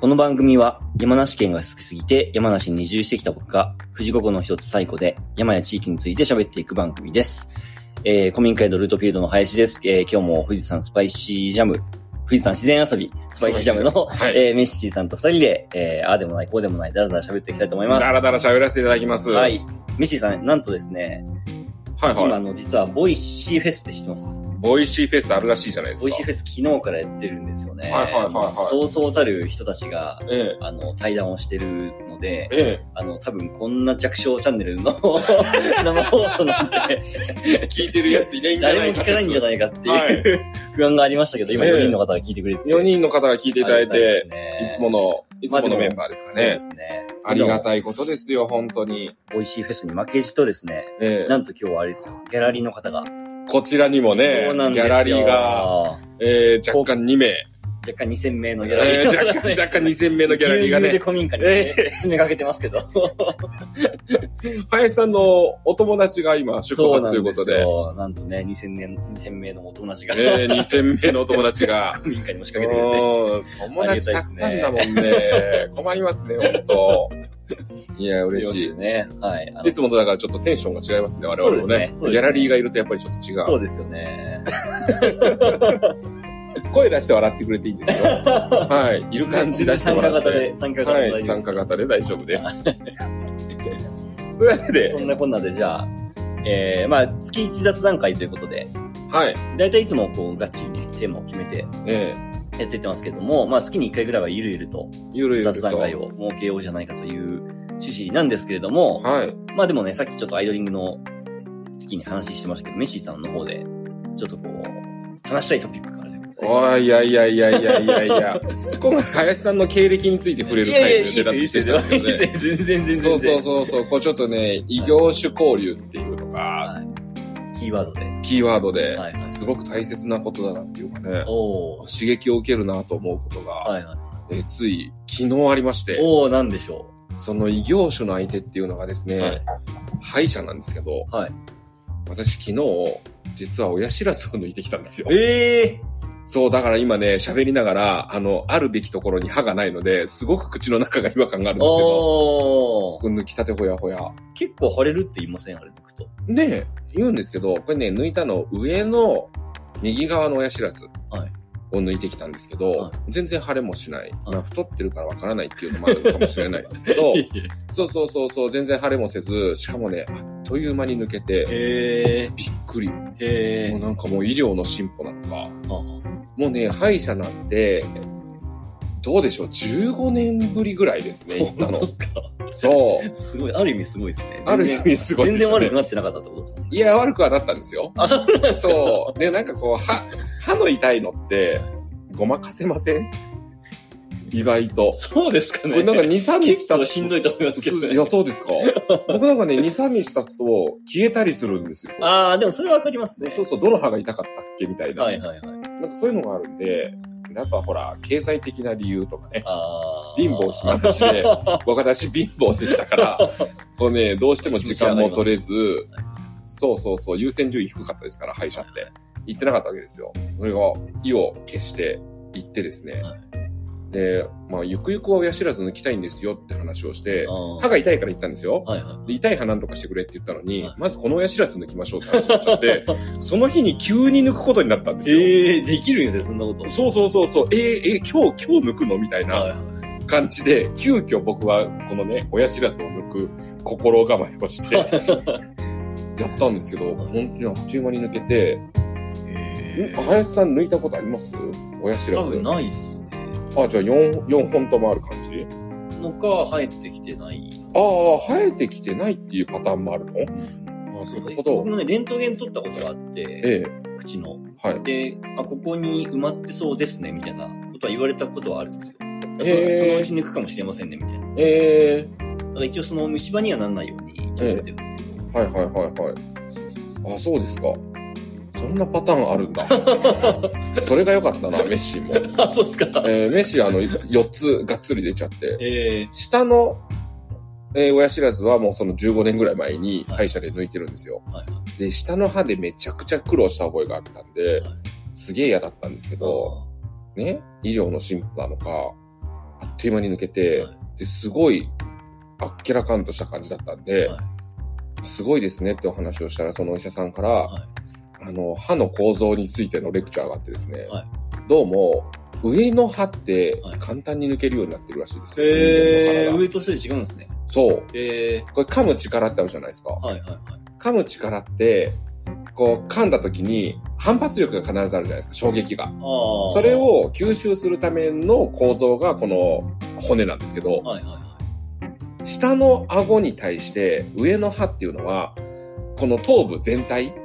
この番組は山梨県が好きすぎて山梨に移住してきた僕が富士五湖の一つ西湖で山や地域について喋っていく番組です。えー、古民家のルートフィールドの林です。えー、今日も富士山スパイシージャム、富士山自然遊びスパイシージャムの、はいえー、メッシーさんと二人で、えー、ああでもない、こうでもない、だらだら喋っていきたいと思います。だらだら喋らせていただきます。は。い。メッシーさん、なんとですね、はい今、はい。あの、実は、 Voicy フェスって知ってます？ Voicy フェスあるらしいじゃないですか。 Voicy フェス昨日からやってるんですよね。はいはいはいはいまあそうそうたる人たちが、えあの、対談をしてるのでえ、、えあの、多分こんな弱小チャンネルの 生放送なんて、え。聞いてるやついないんじゃ誰もないか聞かないんじゃないかってはいいう、不安がありましたけど、今ええ4人の方が聞いてくれてて。4人の方が聞いていただいて、ねいつもの、いつものメンバーですかねそうで。すね。ありがたいことですよ、本当に。 Voicy フェスに負けじとですね、ええなんと今日はあれですよ、ギャラリーの方が。こちらにもね、ギャラリーが、えー、若干2名、若干2000名のギャラリーえー、若干、若干2000名のギャラリーがぎゅうぎゅうでね、古民家に、ね、詰めかけてますけど。林さんのお友達が今宿そう泊ということで、よ。なんとね、2000名、2000名のお友達が、えー、2000名のお友達が、古民家にも仕掛けてくれて。うん友達たくさんだもんね。困りますね、本当いや、嬉しい。ね。はい。いつもとだからちょっとテンションが違いますね、我々もね。ねねギャラリーがいるとやっぱりちょっと違う。そうですよね。声出して笑ってくれていいんですよ。はい。いる感じ出してもらって。参加型で、参加型はい。で大丈夫です参加型で大丈夫です。それでそ、んなこんなで、じゃあ、えー、まあ、月1雑談会ということで、はい。だいたいいつもこう、ガッチリね、テーマを決めてえやっていってますけども、まあ、月に1回ぐらいはゆるゆるとえゆるゆると。雑談会を設けようじゃないかという趣旨なんですけれども、はい。まあでもね、さっきちょっとアイドリングの時に話してましたけど、メッシーさんの方で、ちょっとこう、話したいトピックが。おい、いやいやいやいやいやいや。今回、林さんの経歴について触れる回で出たってしてたんですよね。全然全然そうそうう。そうそう。こうちょっとね、異業種交流っていうのが、はい。キーワードで。キーワードではいはい、すごく大切なことだなっていうかね、おー。刺激を受けるなと思うことが、はいはい。えーつい昨日ありまして、おー、なんでしょその異業種の相手っていうのがですう。ね、はい。歯医者なんですけど、はい。私昨日、実は親知らずを抜いてきたんですよ。ええそう、だから今ね、喋りながら、あの、あるべきところに歯がないので、すごく口の中が違和感があるんですけど。抜きたてほやほや。結構腫れるって言いません？あれ、抜くと。で、言うんですけど、これね、抜いたの上の右側の親知らずはいを抜いてきたんですけど、はい全然腫れもしない。まあ、太ってるからわからないっていうのもあるかもしれないんですけど、そうそうそうそう、全然腫れもせず、しかもね、あっという間に抜けて、びっくり。もうなんかもう医療の進歩なのか。あもうね、歯医者なんて、どうでしょう、15年ぶりぐらいですね、行ったの本当で。すか？そう。すごい、ある意味すごいですね。ある意味すごい全然悪くなってなかったってことですね。いや、悪くはなったんですよ。あ、そうなんですか？そう。で、なんかこう、歯、歯の痛いのって、ごまかせません？意外と。そうですかね。これなんか2、3日経つしんどいと思いますけどね。いや、そうですか？僕なんかね、2、3日経つと消えたりするんですよ。ああ、でもそれはわかりますね。そうそう、どの歯が痛かったっけみたいな。はいはいはい。なんかそういうのがあるんで、やっぱほら、経済的な理由とかね。貧乏暇なしで、私貧乏でしたから、こうね、どうしても時間も取れず、そうそうそう、優先順位低かったですから、歯医者って。行ってなかったわけですよ。それが、意を消して行ってですね。はいで、まあ、ゆくゆくは親知らず抜きたいんですよって話をして、歯が痛いから行ったんですよ。はいはで痛い歯なんとかしてくれって言ったのに、はいまずこの親知らず抜きましょうって話になっちゃって、その日に急に抜くことになったんですい。よ。ええできるんですね、そんなこと。そうそうそうそう、えー、えー今日、今日抜くのみたいな。感じで、急遽僕はこのね、親知らずを抜く心構えをして、やったんですけど、本当にあっという間に抜けて、えん林さん抜いたことあります？親知らず多分。ないっすね。あ、じゃあ4、4本ともある感じ？のか、生えてきてない。ああ、生えてきてないっていうパターンもあるの？ああ、なるほど僕。もね、レントゲン取ったことがあって、ええ、口の。はい。で、あ、ここに埋まってそうですね、みたいなことは言われたことはあるんですよ。へーそそのうち抜くかもしれませんね、みたいな。だえから一応その虫歯にはなんないように気をつけてるんですけど。えはいはいはいはい。そうそうあ、そうですか。そんなパターンあるんだ。それが良かったな、メッシも。あ、そうっすか。えー、メッシあの、4つがっつり出ちゃって。ええ下の、えー親知らずはもうその15年ぐらい前に歯医者で抜いてるんですよ。はいはで、下の歯でめちゃくちゃ苦労した覚えがあったんで、はいすげえ嫌だったんですけど、ね、医療の進歩なのか、あっという間に抜けて、はいで、すごい、あっけらかんとした感じだったんで、はいすごいですねってお話をしたら、そのお医者さんから、はいあの、歯の構造についてのレクチャーがあってですね、はいどうも、上の歯ってはい簡単に抜けるようになってるらしいですよ。えー、人間の体上と下で違うんですね。そう。えこれ噛む力ってあるじゃないですか。ー、はいはいはい。噛む力って、こう噛んだ時に反発力が必ずあるじゃないですか、衝撃が。それ、を吸収するための構造がこの骨なんですけど、はいはいはい。下の顎に対して上の歯っていうのは、この頭部全体、はい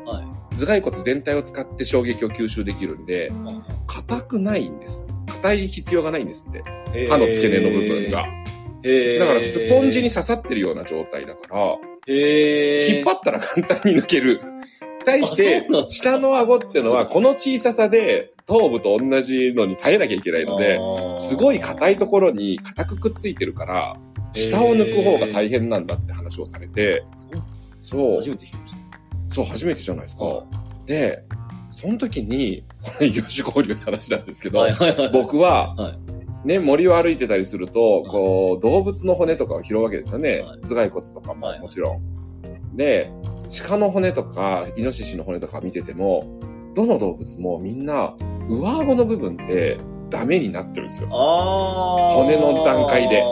頭蓋骨全体を使って衝撃を吸収できるんで、硬くないんです。硬い必要がないんですって。歯の付け根の部分が。。えー、だからスポンジに刺さってるような状態だから、えー、引っ張ったら簡単に抜ける。対して下の顎ってのはこの小ささで頭部と同じのに耐えなきゃいけないので、すごい硬いところに硬くくっついてるから、下を抜く方が大変なんだって話をされて、そう初、めて聞きましそう、初めてじゃないですた。か。で、その時に、この異業種交流の話なんですけど、はいはいはい。僕は、はいね、森を歩いてたりすると、こう、動物の骨とかを拾うわけですよね。はい頭蓋骨とかもはいもちろん。で、鹿の骨とか、イノシシの骨とか見てても、どの動物もみんな、上顎の部分ってダメになってるんですよ。骨の段階で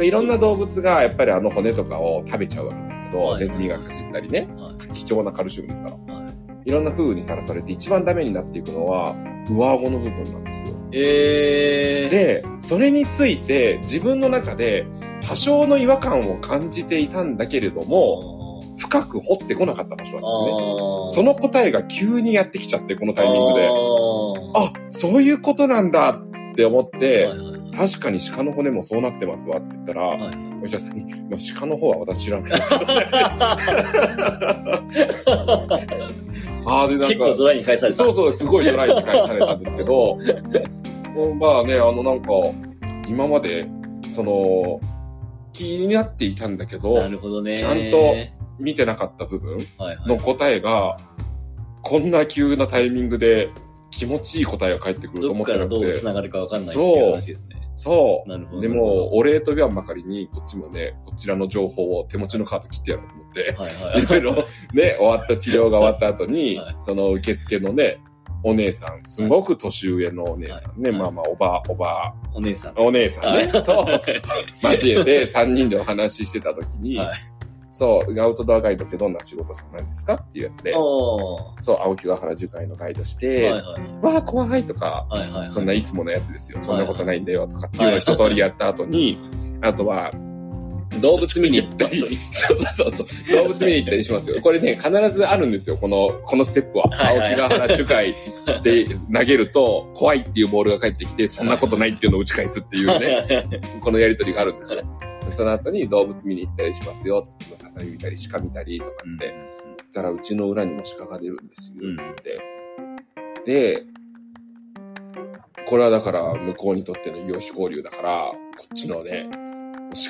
あいろんな動物がやっぱりあの骨とかを食べちゃうわけですけど、はいネズミがかじったりね、は貴重なカルシウムですから。はいいろんな風雨にさらされて一番ダメになっていくのは、上顎の部分なんですよ。えー、で、それについて自分の中で多少の違和感を感じていたんだけれども、深く掘ってこなかった場所なんですね。その答えが急にやってきちゃって、このタイミングで。あ、そういうことなんだって思って、はいはいはい確かに鹿の骨もそうなってますわって言ったら、はいお医者さんに、まあ、鹿の方は私知らないです。ああ、で、なんか、結構ドライに返された。そうそう、すごいドライに返されたんですけど、まあね、あのなんか、今まで、その、気になっていたんだけどな、るほどね。ちゃんと見てなかった部分はいはいの答えが、こんな急なタイミングで気持ちいい答えが返ってくるとど思ってなくっからどうて。繋がるかわかんないっていう話ですね。そう。なるほど。でも、お礼と言わんばかりに、こっちもね、こちらの情報を手持ちのカード切ってやろうと思って、はいはいいろいろね、終わった治療が終わった後に、はいその受付のね、お姉さん、すごく年上のお姉さんね、はいまあまあ、おば、おば、お姉さん。お姉さんね、はいと交えて3人でお話ししてた時に、はいそう、アウトドアガイドってどんな仕事なんですかっていうやつで、そう、青木ヶ原樹海のガイドして、はいはい。わあ、怖いとか、はいはいはい。そんないつものやつですよ。そんなことないんだよとかっていうのを一通りやった後に、あとは、動物見に行ったり、そうそうそうそう、動物見に行ったりしますよ。これね、必ずあるんですよ、この、このステップは。はいはい青木ヶ原樹海で投げると、怖いっていうボールが返ってきて、そんなことないっていうのを打ち返すっていうね、このやりとりがあるんですよ。でその後に動物見に行ったりしますよ、つって、ササミ見たり、鹿見たりとかって、言ったら、うちの裏にも鹿が出るんですよ、うんって。で、これはだから、向こうにとっての異業種交流だから、こっちのね、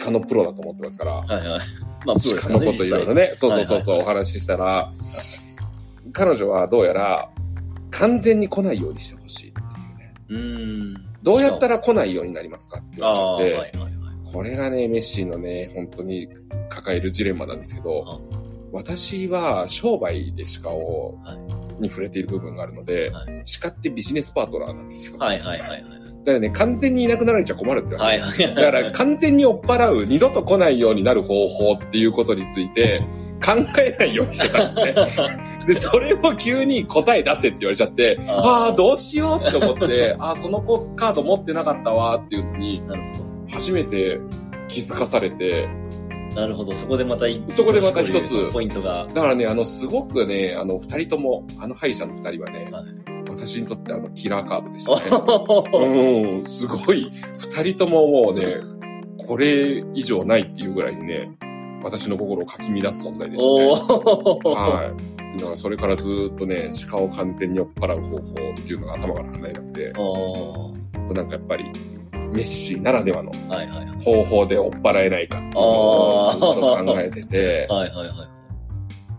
鹿のプロだと思ってますから、はいはい。まあ、鹿のこといろいろね、そうそうそうそう、はいお話ししたら、彼女はどうやら、完全に来ないようにしてほしいっていうね。うーん。どうやったら来ないようになりますかって言われちゃって、はいはいはい。これがね、メッシーのね、本当に抱えるジレンマなんですけど、私は商売で鹿を、はいに触れている部分があるので、はい鹿ってビジネスパートナーなんですよ。はいはいはいはい。だからね、完全にいなくなられちゃ困るってわけ。はいはいはい。だから完全に追っ払う、二度と来ないようになる方法っていうことについて 考えないようにしてたんですね。で、それを急に答え出せって言われちゃって、ああどうしようって思って、ああ、その子カード持ってなかったわっていうのに、初めて気づかされて、ど。なるほど。そこでまた一そこでまた一つポイントが。だからね、あの、すごくね、あの、二人とも、あの歯医者の二人はね、はい私にとってあの、キラーカードでしたね。うん、すごい、二人とももうね、これ以上ないっていうぐらいにね、私の心をかき乱す存在でおしたね。ー。はい。だからそれからずーっとね、鹿を完全に酔っ払う方法っていうのが頭から離れなくて、なんかやっぱり、メッシーならではの。方法で追っ払えないかっていうのをずっと考えてて、はいはいはい。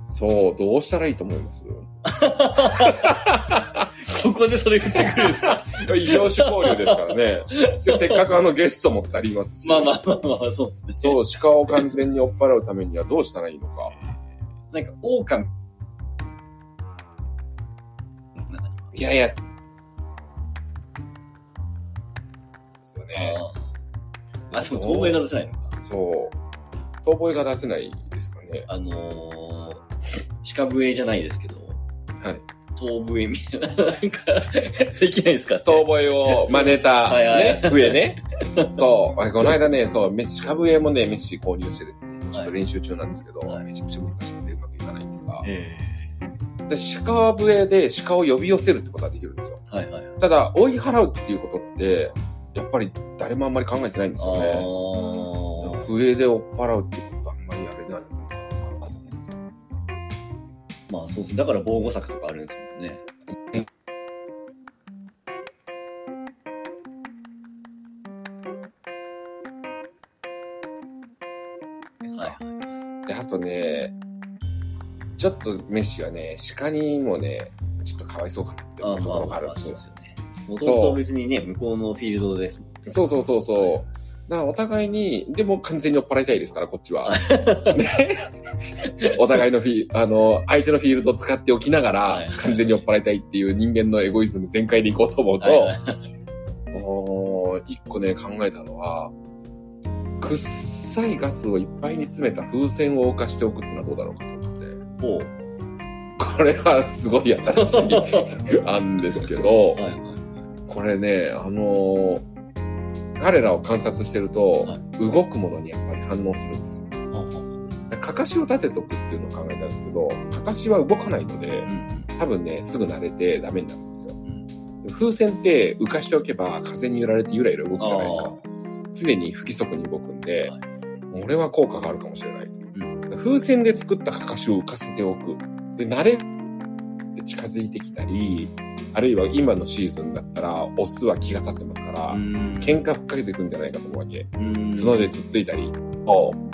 そう、どうしたらいいと思います？ここでそれ振ってくるんですか？異業種交流ですからね。でせっかくあのゲストも二人いますし。まあまあまあまあ、そうですね。そう、鹿を完全に追っ払うためにはどうしたらいいのか。なんか、狼。いやいや。ね。ああ、でも遠吠えが出せないのか。そう。遠吠えが出せないですかね。あのー、鹿笛じゃないですけど、はい。遠笛みたいな、なんか、できないですか遠吠えを真似た、はいはいね、笛ね。そう。あこの間ね、そう、メッシ、株笛もね、メッシ購入してですね、ちょっと練習中なんですけど、はいめちゃくちゃ難しくてうまくいかないんですが、えで鹿笛で鹿を呼び寄せるってことができるんですよ。えはいはい。ただ、追い払うっていうことって、やっぱり誰もあんまり考えてないんですよね。あ笛で追っ払うってことはあんまりやれないのかな。あ、まあそうですね。だから防護柵とかあるんですもんね。はい。で、あとね、ちょっとメッシはね、鹿にもね、ちょっとかわいそうかなって思うところがまあるんで。すよね。もともと別にね、向こうのフィールドですもんね。そうそうそうそう。だからお互いに、でも完全に追っ払いたいですから、こっちは。ね、お互いのフィあの、相手のフィールドを使っておきながはいら、完全に追っ払いたいっていう人間のエゴイズム全開でいこうと思うと、はいはいもう一個ね、考えたのは、くっさいガスをいっぱいに詰めた風船を浮かしておくっていうのはどうだろうかと思って。ほう。これはすごい新しい案ですけど、はいはい。これね、あのー彼らを観察してると、は動くものにやっぱり反応するんですよ。かかしを立てとくっていうのを考えたんですけど、かかしは動かないので多分ね、すぐ慣れてダメになるんですよ。ん風船って浮かしておけば風に揺られてゆらゆら動くじゃないですあか。常に不規則に動くんで、はい俺は効果があるかもしれない。ん風船で作ったかかしを浮かせておく。で、慣れて近づいてきたり、あるいは今のシーズンだったら、オスは気が立ってますから、うん。喧嘩ふっかけていくんじゃないかと思うわけ。うん角でつっついたり、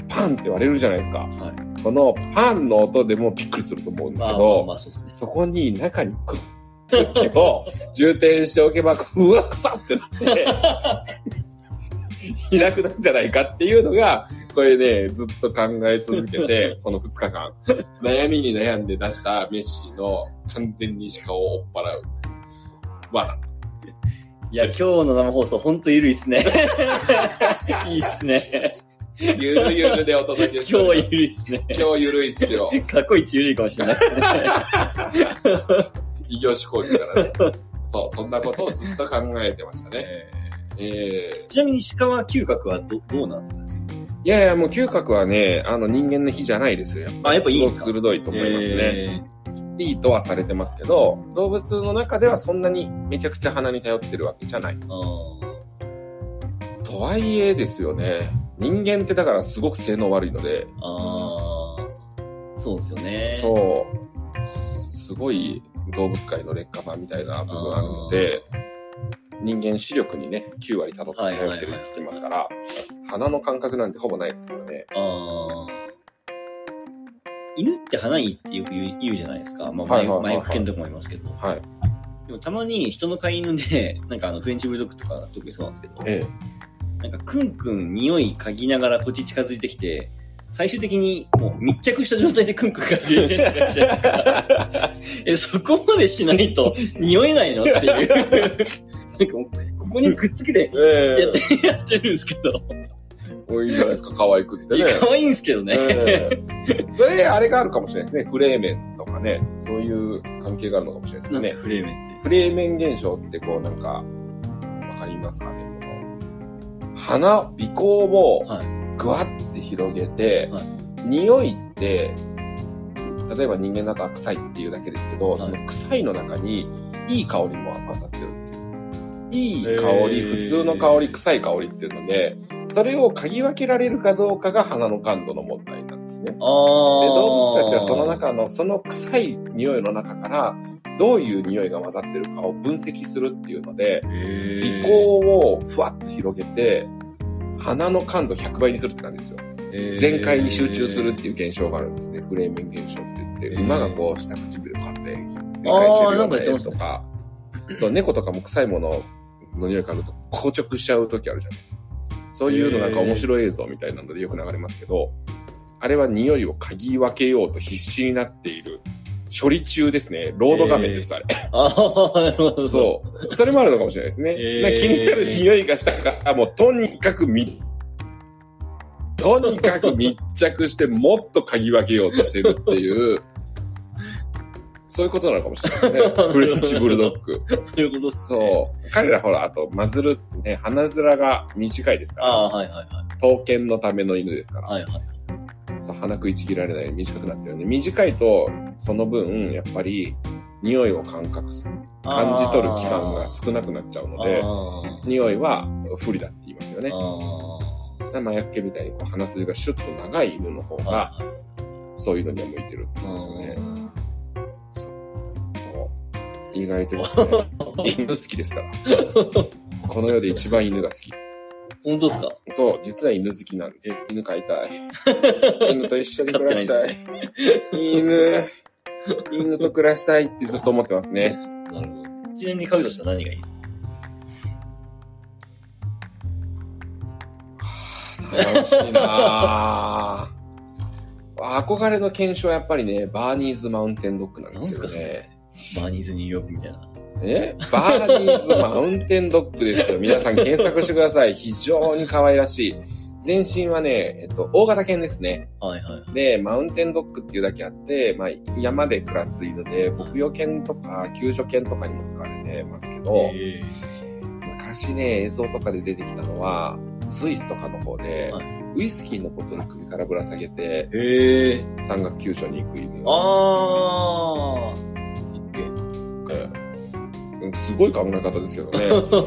パンって割れるじゃないですか。はい。このパンの音でもびっくりすると思うんだけど、まあ、そこに中にクッキーを充填しておけば、うわ、臭ってなって、いなくなるんじゃないかっていうのが、これね、ずっと考え続けて、この2日間、悩みに悩んで出したメッシの完全に鹿を追っ払う。罠。いや、今日の生放送、ほんとゆるいっすね。いいっすね。ゆるゆるでお届けしてお今日。ゆるいっすね。今日ゆるいっすよ。過去一ゆるいかもしれないですね。異業種交流からね。そう、そんなことをずっと考えてましたね。えちなみに鹿は嗅覚はどどうなんですか？ー、いやいや、もう嗅覚はね、あの人間の火じゃないですよ。やっぱやっぱいいすごく鋭いと思いますね。えいいとはされてますけど、動物の中ではそんなにめちゃくちゃ鼻に頼ってるわけじゃない。とはいえですよね。人間ってだからすごく性能悪いので、ーあー。そうですよね。そう、すすごい動物界の劣化版みたいな部分あるので、人間視力にね、9割頼ってるって言ってますから、鼻の感覚なんてほぼないですからね。犬って鼻いいってよく言う言うじゃないですか。まあ、はいはいはいはいマイク犬とかもいますけど。はい。でもたまに人の飼い犬で、なんかあのフレンチブルドッグとか特にそうなんですけど、えなんかクンクン匂い嗅ぎながらこっち近づいてきて、最終的にもう密着した状態でクンクン嗅いでるじゃないですか。え、そこまでしないと匂えないのっていう。なんかもうここにくっつけて え。えやって、やってるんですけど。え。おいいじゃないですか、可愛くってね。可愛いんですけどね。ええそれ、あれがあるかもしれないですね。フレーメンとかね。そういう関係があるのかもしれないですね。フレーメンって。フレーメン現象ってこうなんか、わかりますかね？この、鼻、鼻孔をはいぐわって広げて、はい匂いって、例えば人間の中は臭いっていうだけですけど、いその臭いの中にいい香りも混ざってるんですよ。いい香り、普通の香り、臭い香りっていうので、それを嗅ぎ分けられるかどうかが鼻の感度の問題なんですね。で、動物たちはその中の、その臭い匂いの中から、どういう匂いが混ざってるかを分析するっていうので、鼻孔をふわっと広げて、鼻の感度100倍にするって感じですよ。全開に集中するっていう現象があるんですね。フレーメン現象って言って、馬がこう下唇を買って、繰り返してるようなとか、そう、猫とかも臭いものの匂い嗅ぐと硬直しちゃう時あるじゃないですか。そういうのなんか面白い映像みたいなのでよく流れますけど、あれは匂いを嗅ぎ分けようと必死になっている処理中ですね。ロード画面です、あれ。ああ、なるほど。そう。それもあるのかもしれないですね。気になる匂いがしたから、もうとにかくみ、とにかく密着してもっと嗅ぎ分けようとしてるっていう、そういうことなのかもしれないですね。フレンチブルドッグ。そういうことっすね。そう。彼らほら、あと、マズルってね、鼻面が短いですから、ああ、はいはいはい。刀剣のための犬ですから、はいはい。そう鼻食いちぎられないように短くなってるんで、短いと、その分、やっぱり、匂いを感覚す、感じ取る期間が少なくなっちゃうので、あ匂いは不利だって言いますよね麻薬系みたいにこう鼻筋がシュッと長い犬の方ー。が、そういうのには向いてるって言うんですよね。意外とですね、犬好きですから。この世で一番犬が好き。本当ですか？そう、実は犬好きなんです。犬飼いたい。犬と一緒に暮らしたい。ですね。犬、犬と暮らしたいってずっと思ってますね。なるほど。ちなみに買うとしたら何がいいですか？楽しいなぁ。憧れの検証はやっぱりね、バーニーズマウンテンドッグなんですけどなんね。バーニーズニューヨークみたいな。え？バーニーズマウンテンドッグですよ。皆さん検索してください。非常に可愛らしい。全身はね、えっと、大型犬ですね。はいはい。で、マウンテンドッグっていうだけあって、まあ、山で暮らす犬で、牧羊犬とか救助犬とかにも使われてますけど、え昔ね、映像とかで出てきたのは、スイスとかの方で、はウイスキーのボトル首からぶら下げて、ー、へえ。山岳救助に行く犬。あー。すごい考え方ですけどね。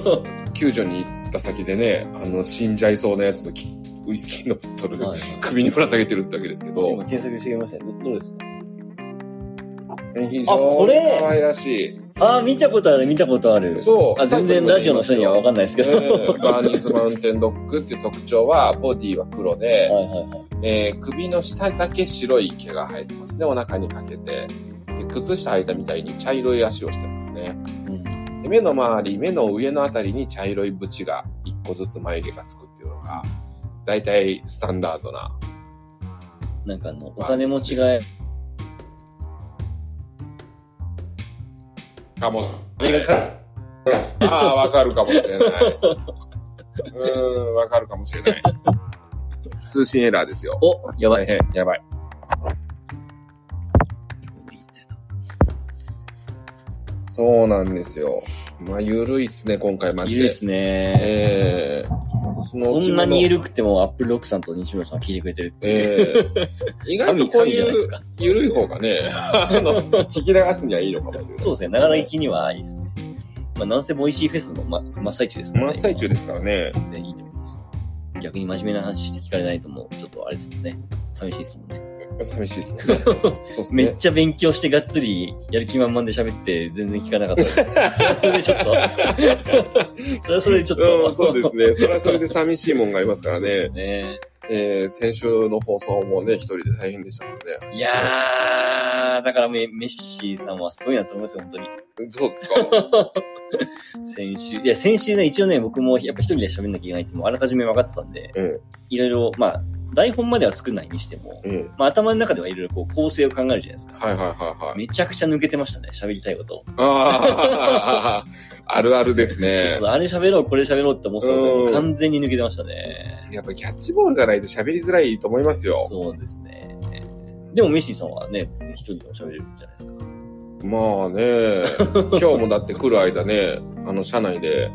救助に行った先でね、あの、死んじゃいそうなやつのきウイスキーのボトルはいはい首にぶら下げてるってわけですけど今、検索してみましたね。どどうですか？非あこ常にれ？可愛らしい。あー、見たことある、見たことある。そう。あ全然ラジオの人にはわかんないですけど。ええバーニーズマウンテンドッグっていう特徴は、ボディは黒で、はいはいはい。えー首の下だけ白い毛が生えてますね、お腹にかけて。で靴下履いたみたいに茶色い足をしてますね。うん。で目の周り、目の上のあたりに茶色い縁が一個ずつ眉毛がつくっていうのが、だいたいスタンダードな。なんかあの、お金持ちが、かも。あ ああ、わかるかもしれない。うーん、わかるかもしれない。通信エラーですよ。お、やばい。やばい。そうなんですよ。まあ、ゆるいっすね、今回マジで。いいですね。ええそのこんなにる緩くても、アップルロックさんと西村さんは聞いてくれてるっていう。ええ 意外とこういいうゆるい方がね、あの、聞き流すにはいいのかもしれない。そうですね。ながら聞きにはいいですね。まあ、なんせ Voicy フェスの、ま、真っ最中ですからね。真っ最中ですからね。全然いいと思います。逆に真面目な話して聞かれないともう、ちょっとあれですもんね。寂しいですもんね。寂しいですね。そうですね。めっちゃ勉強してがっつり、やる気満々で喋って、全然聞かなかったです。それでちょっと。それはそれでちょっと。うん、そうですね。それはそれで寂しいもんがありますからそうですね。ね。えー、先週の放送もね、一人で大変でしたもんね。いやー、だからメメッシーさんはすごいなと思いますよ、本当に。そうですか？先週。いや、先週ね、一応ね、僕もやっぱ一人で喋んなきゃいけないってもうあらかじめ分かってたんで、うん、いろいろ、まあ、台本までは少ないにしても、うん。まあ頭の中ではいろいろこう構成を考えるじゃないですか。はいはいはいはい。めちゃくちゃ抜けてましたね、喋りたいこと。ああ、あるあるですね。そうそうあれ喋ろう、これ喋ろうって思ってたのうんで、完全に抜けてましたね。やっぱキャッチボールがないと喋りづらいと思いますよ。そうですね。でもメッシーさんはね、別に一人でも喋れるじゃないですか。まあね、今日もだって来る間ね、あの、車内で、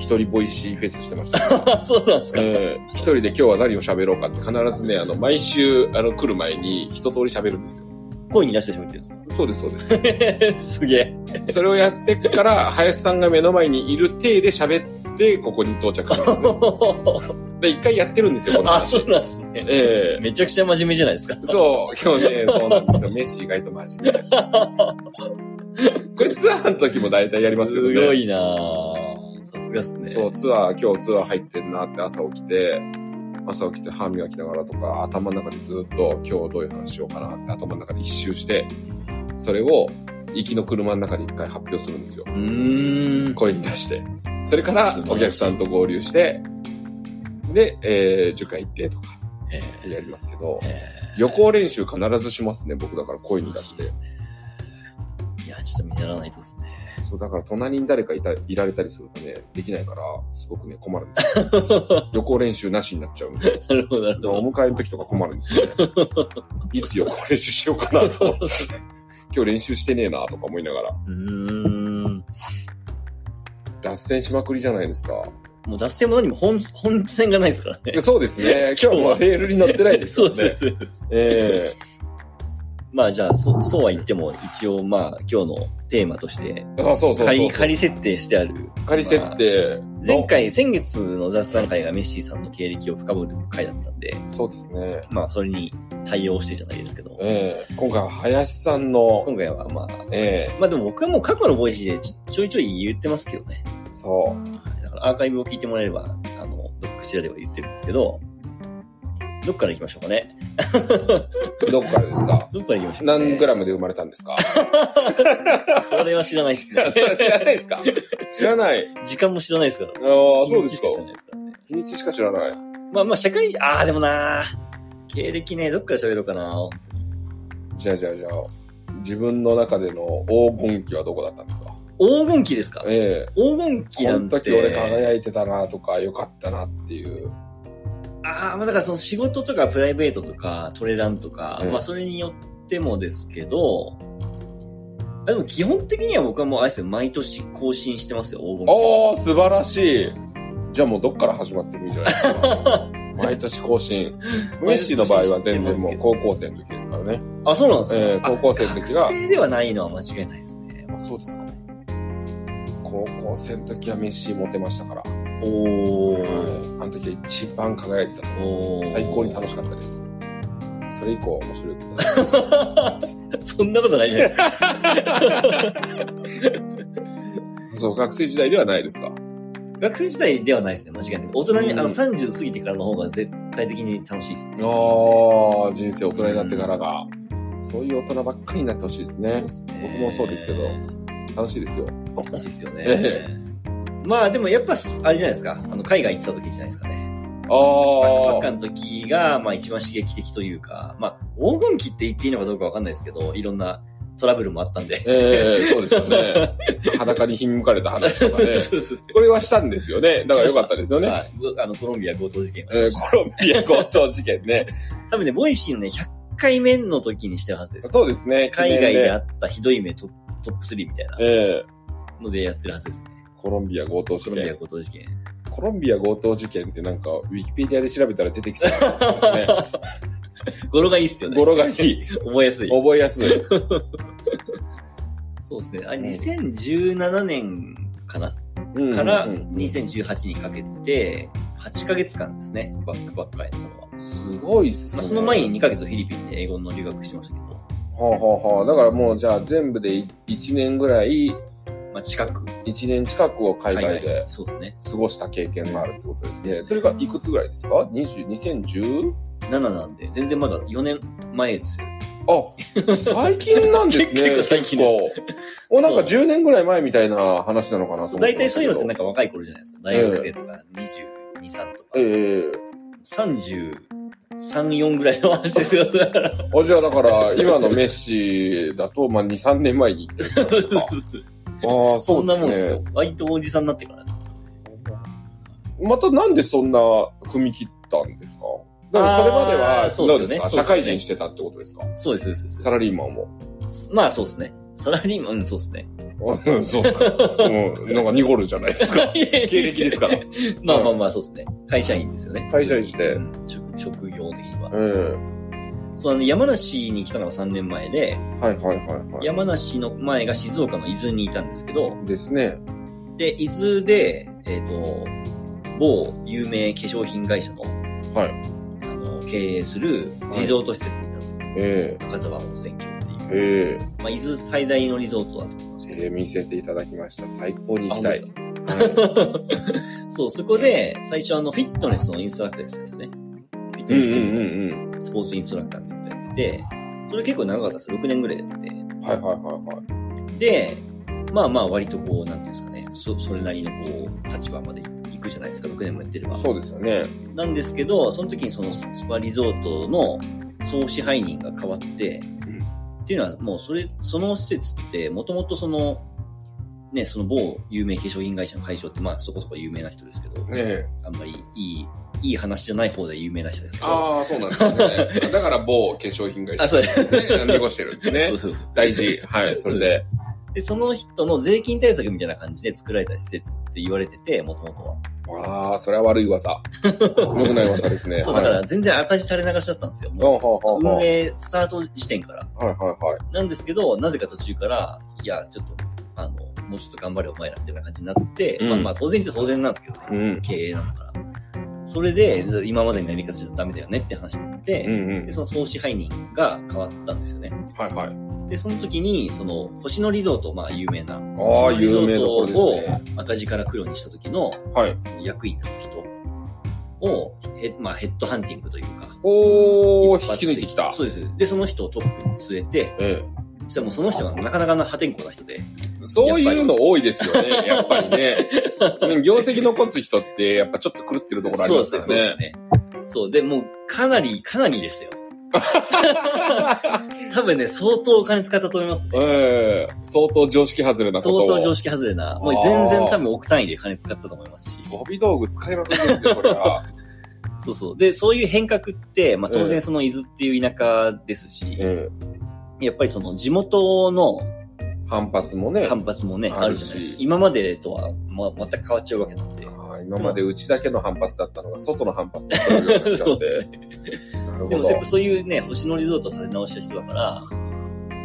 一人 Voicy フェスしてました そうなんですか。ええ一人で今日は何を喋ろうかって必ずね、あの、毎週、あの、来る前に一通り喋るんですよ。声に出して喋ってるんですそうです、そうです。か すげえ。それをやってから、林さんが目の前にいる体で喋って、ここに到着します、ね。で、一回やってるんですよ、このあ、話そう。なんですね。ええめちゃくちゃ真面目じゃないですか。そう、今日ね、そうなんですよ。メッシ意外と真面目。これツアーの時も大体やりますけどね。すごいなぁ。さすがっすね。そう、ツアー、今日ツアー入ってんなって朝起きて、朝起きて歯磨きながらとか、頭の中でずっと今日どういう話しようかなって頭の中で一周して、それを行きの車の中で一回発表するんですよ。うーん。声に出して。それからお客さんと合流して、で、えー、10回行ってとかえやりますけど予行練習必ずしますね、僕だからー声に出して。いや、ちょっと見習わないとですね。そう、だから隣に誰かいたいられたりするとね、できないから、すごくね、困るんですよ。予行練習なしになっちゃうんで。なるほど、なるほど。お迎えの時とか困るんですよね。いつ予行練習しようかなと。今日練習してねえなとか思いながら。うーん。脱線しまくりじゃないですか。もう脱線も何も本、本線がないですからね。そうですね。今日はレールに乗ってないですよねそうです、。そうです。えまあじゃあ、そそうは言っても、一応まあ今日のテーマとして、えあ、そうそう。仮、仮設定してある。仮設定。前回、先月の雑談会がメッシーさんの経歴を深掘る回だったんで、そうですね。まあそれに対応してじゃないですけど、ええ今回は林さんの、今回はまあ、ええまあでも僕はもう過去の Voicy でちょいちょい言ってますけどね。そだからアーカイブを聞いてもらえれば、あの、どっかしらでは言ってるんですけど、どっから行きましょうかね。う。どこからですか？どっから行きましょうか、ね。何グラムで生まれたんですか？それは知らないですね。知らないですか？知らない。時間も知らないですから。ああ、そうですか日にちしか知らない。まあまあ、社会、ああ、でもな経歴ね、どっから喋ろうかなじゃあじゃあじゃあ、自分の中での黄金期はどこだったんですか？黄金期ですか？ええ黄金期このなんて。時俺輝いてたなとか、よかったなっていう。ああ、まあだからその仕事とかプライベートとかトレランとか、うんまあそれによってもですけど、あでも基本的には僕はもうあれですよ、毎年更新してますよ、黄金期は。おー、素晴らしい。じゃあもうどっから始まってもいいじゃないですか。毎年更新。メッシーの場合は全然もう高校生の時ですからね。あ、そうなんですか、えー高校生の時があ学生ではないのは間違いないですね。あそうですか。高校生の時はメッシーモテましたから。おはいー。あの時は一番輝いてたと思います最高に楽しかったです。それ以降面白い。そんなことないじゃないですか。そう、学生時代ではないですか？学生時代ではないですね、間違いない。大人に、うんあの、30過ぎてからの方が絶対的に楽しいですね。ああ、人生大人になってからが。そういう大人ばっかりになってほしいですねそうで。すね。僕もそうですけど楽しいですよ。楽しいですよね。えまあでもやっぱ、あれじゃないですか。あの、海外行ってた時じゃないですかね。バックパあッカーの時が、まあ一番刺激的というか、まあ、黄金期って言っていいのかどうかわかんないですけど、いろんなトラブルもあったんで。ええそうですよね。裸にひんむかれた話とかね。そうそうこれはしたんですよね。だからよかったですよね。はい。あの、コロンビア強盗事件はししたコロンビア強盗事件ね。多分ね、 Voicy のね、100回目の時にしてるはずです。そうですね。海外であ記ったひどい目トップトップ3みたいなええのでやってるはずですね。コロンビア強盗事コロンビア件。強盗事件。コロンビア強盗事件ってなんか、ウィキペディアで調べたら出てきそうな感じですね。語呂がいいっすよね。語呂がいい。覚えやすい。覚えやすい。そうですね。あ、ん2017年かな、うんからうんうん2018にかけて、8ヶ月間ですね。バックバッカーやってたのは。すごいっすまあ、ね。その前に2ヶ月フィリピンで英語の留学してましたけど、はあ、はあはあ、だからもうじゃあ全部で1年ぐらい、まあ、近く、1年近くを海外でそうですね。過ごした経験があるってことですね。ですねそれがいくつぐらいですか ?20、2010? 7なんで、全然まだ4年前ですよ。あ、最近なんですね。結構最近ですお、なんか10年ぐらい前みたいな話なのかなと思って大体そういうのってなんか。か若い頃じゃないですか。大学生とか22、3とか。ええ33、4ぐらいの話ですよ。だから。あ、じゃあだから、今のメッシだと、まあ2、3年前に行ってる。ああ、そんですねなもんですよ。。割とおじさんになってからです。またなんでそんな踏み切ったんですか？だからそれまであは、ーそうですね社会人してたってことですか？そうです、そうです。サラリーマンも。まあそうですね。サラリーマン、うんそうですね。うんそうですか。うん、なんか濁るじゃないですか。経歴ですから。まあまあまあそうですね。会社員ですよね。会社員して職業的には。うん。そう、あの、山梨に来たのが3年前で、はいはいはいは山梨の前が静岡の伊豆にいたんですけど、い。ですね。で、伊豆で、えっ、と、某有名化粧品会社の、はい。あの、経営するリゾート施設にいたんですよ。え深沢温泉郷っていう。ええまあ、伊豆最大のリゾートだと思いますけど。ええ見せていただきました。最高に行きたい。あ そう、そこで、最初あの、フィットネスのインストラクターですよね。フィットうんうんネスチームうんのスポーツインストラクターみたいなのやってて、それ結構長かったです。6年ぐらいやってて。うん。はいはいはいはい。で、まあまあ割とこう、なんていうんですかね、そ、それなりのこう、立場まで行くじゃないですか、6年もやってれば。そうですよね。なんですけど、その時にそのスパリゾートの総支配人が変わって、っていうのはもうそれ、その施設ってもともとその、ね、その某有名化粧品会社の会長ってまあそこそこ有名な人ですけど、ねえ。あんまりいい、いい話じゃない方で有名な人ですけど。ああ、そうなんですよね。だから某化粧品会社。あそうですね。濁してるんですね そう。そうそう。大事。はい、それで。で、その人の税金対策みたいな感じで作られた施設って言われてて、もともとは。ああ、それは悪い噂。良くない噂ですね。そう、だかはいら全然赤字垂れ流しだったんですよ。もほう運営スタート時点から。はいはいはい。なんですけど、なぜか途中から、いや、ちょっと、あの、もうちょっと頑張れお前らみたいな感じになって、うんまあまあ当然っちゃ当然なんですけどね。うん。経営なんだから。それで、今までのやり方じゃダメだよねって話になって、うんうんで。その総支配人が変わったんですよね。はいはい。で、その時に、その、星野リゾート、まあ有名な、ああ、有名どころートを。赤字から黒にした時のはい。その役員だった人を、ヘまあヘッドハンティングというか、おー、引き抜いてきた。そうです。で、その人をトップに据えて、えそしたらもうその人がなかなかな破天荒な人で、え。そういうの多いですよね、やっぱりね。うん業績残す人って、やっぱちょっと狂ってるところありますからそうですね。ね。そう。で、もう、かなり、かなりでしたよ。多分ね、相当お金使ったと思いますね。ええ相当常識外れなことを。相当常識外れな。もう全然多分億単位で金使ってたと思いますし。飛び道具使いまくりですね、これは。そうそう。で、そういう変革って、まあ当然その伊豆っていう田舎ですし、えやっぱりその地元のえ反発もね。反発もね、あるじゃないですか。今までとは、まあ、全く変わっちゃうわけなんで。ああ今までうちだけの反発だったのが、外の反発も来るようになっちゃってで。なるほどでもやっぱ。そういうね、星野リゾートを立て直した人だから、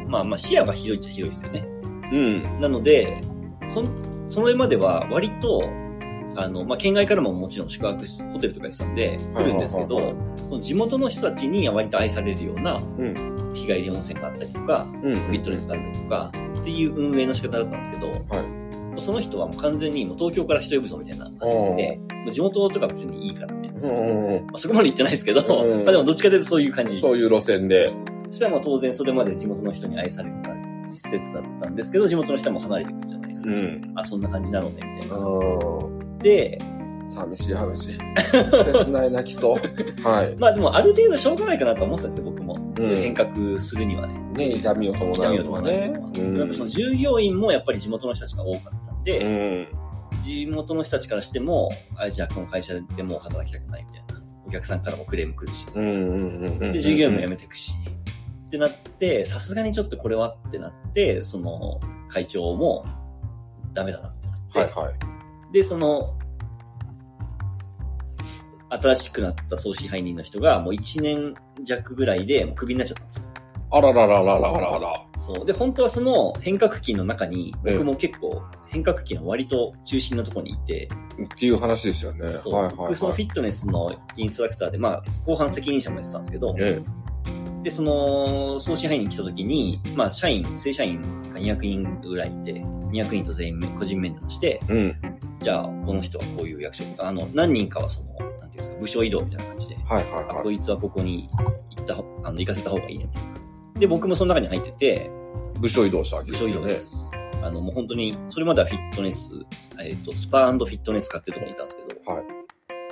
まあまあ視野が広いっちゃ広いですよね。うん。なので、そん、それまでは割と、あの、まあ、県外からももちろん宿泊しホテルとかやってたんで、来るんですけど、はいはいその地元の人たちに割と愛されるような、ん日帰り温泉があったりとか、うん。フィットネスがあったりとか、っていう運営の仕方だったんですけど、もうその人はもう完全にもう東京から人呼ぶぞみたいな感じで、もう地元とか別にいいからみたいなう感じで、んうんうんまあ、そこまで言ってないですけど、うん まあでもどっちかというとそういう感じ。そういう路線で。そしたらまあ当然それまで地元の人に愛されてた施設だったんですけど、地元の人はもう離れてくるじゃないですか。ん。あ、そんな感じなのね、みたいな。うん。で、寂しい話。切ない泣きそう。はい。まあでもある程度しょうがないかなと思ってたんですよ、僕も。んそういう変革するにはね。ね、痛みを伴う痛みを伴う。うんその従業員もやっぱり地元の人たちが多かったんで、うん。地元の人たちからしても、あ、じゃあこの会社でもう働きたくないみたいな。お客さんからもクレーム来るし。で、従業員も辞めていくし。ってなって、さすがにちょっとこれはってなって、その会長もダメだなってなって。はいはい。で、その、新しくなった総支配人の人がもう1年弱ぐらいでもうクビになっちゃったんですよ。あららららららら。そう。で、本当はその変革期の中に、ええ僕も結構変革期の割と中心のところにいて、っていう話ですよね。そう、はいはい僕そのフはい。ィットネスのインストラクターで、まあ、後半責任者もやってたんですけど、えで、その、総支配人来た時に、まあ、社員、正社員が200人ぐらいいて、200人と全員個人面談して、え。うん。じゃあ、この人はこういう役職、あの、何人かはその、なんていうんですか、部署移動みたいな感じで、はいはいあ、はい。こいつはここに行ったほ、あの、行かせた方がいいね、みたいな。で、僕もその中に入ってて、部署移動したわけ部ですよね。署移動です。あの、もう本当に、それまではフィットネス、えっ、と、スパフィットネス科っていうところにいたんですけど、はい。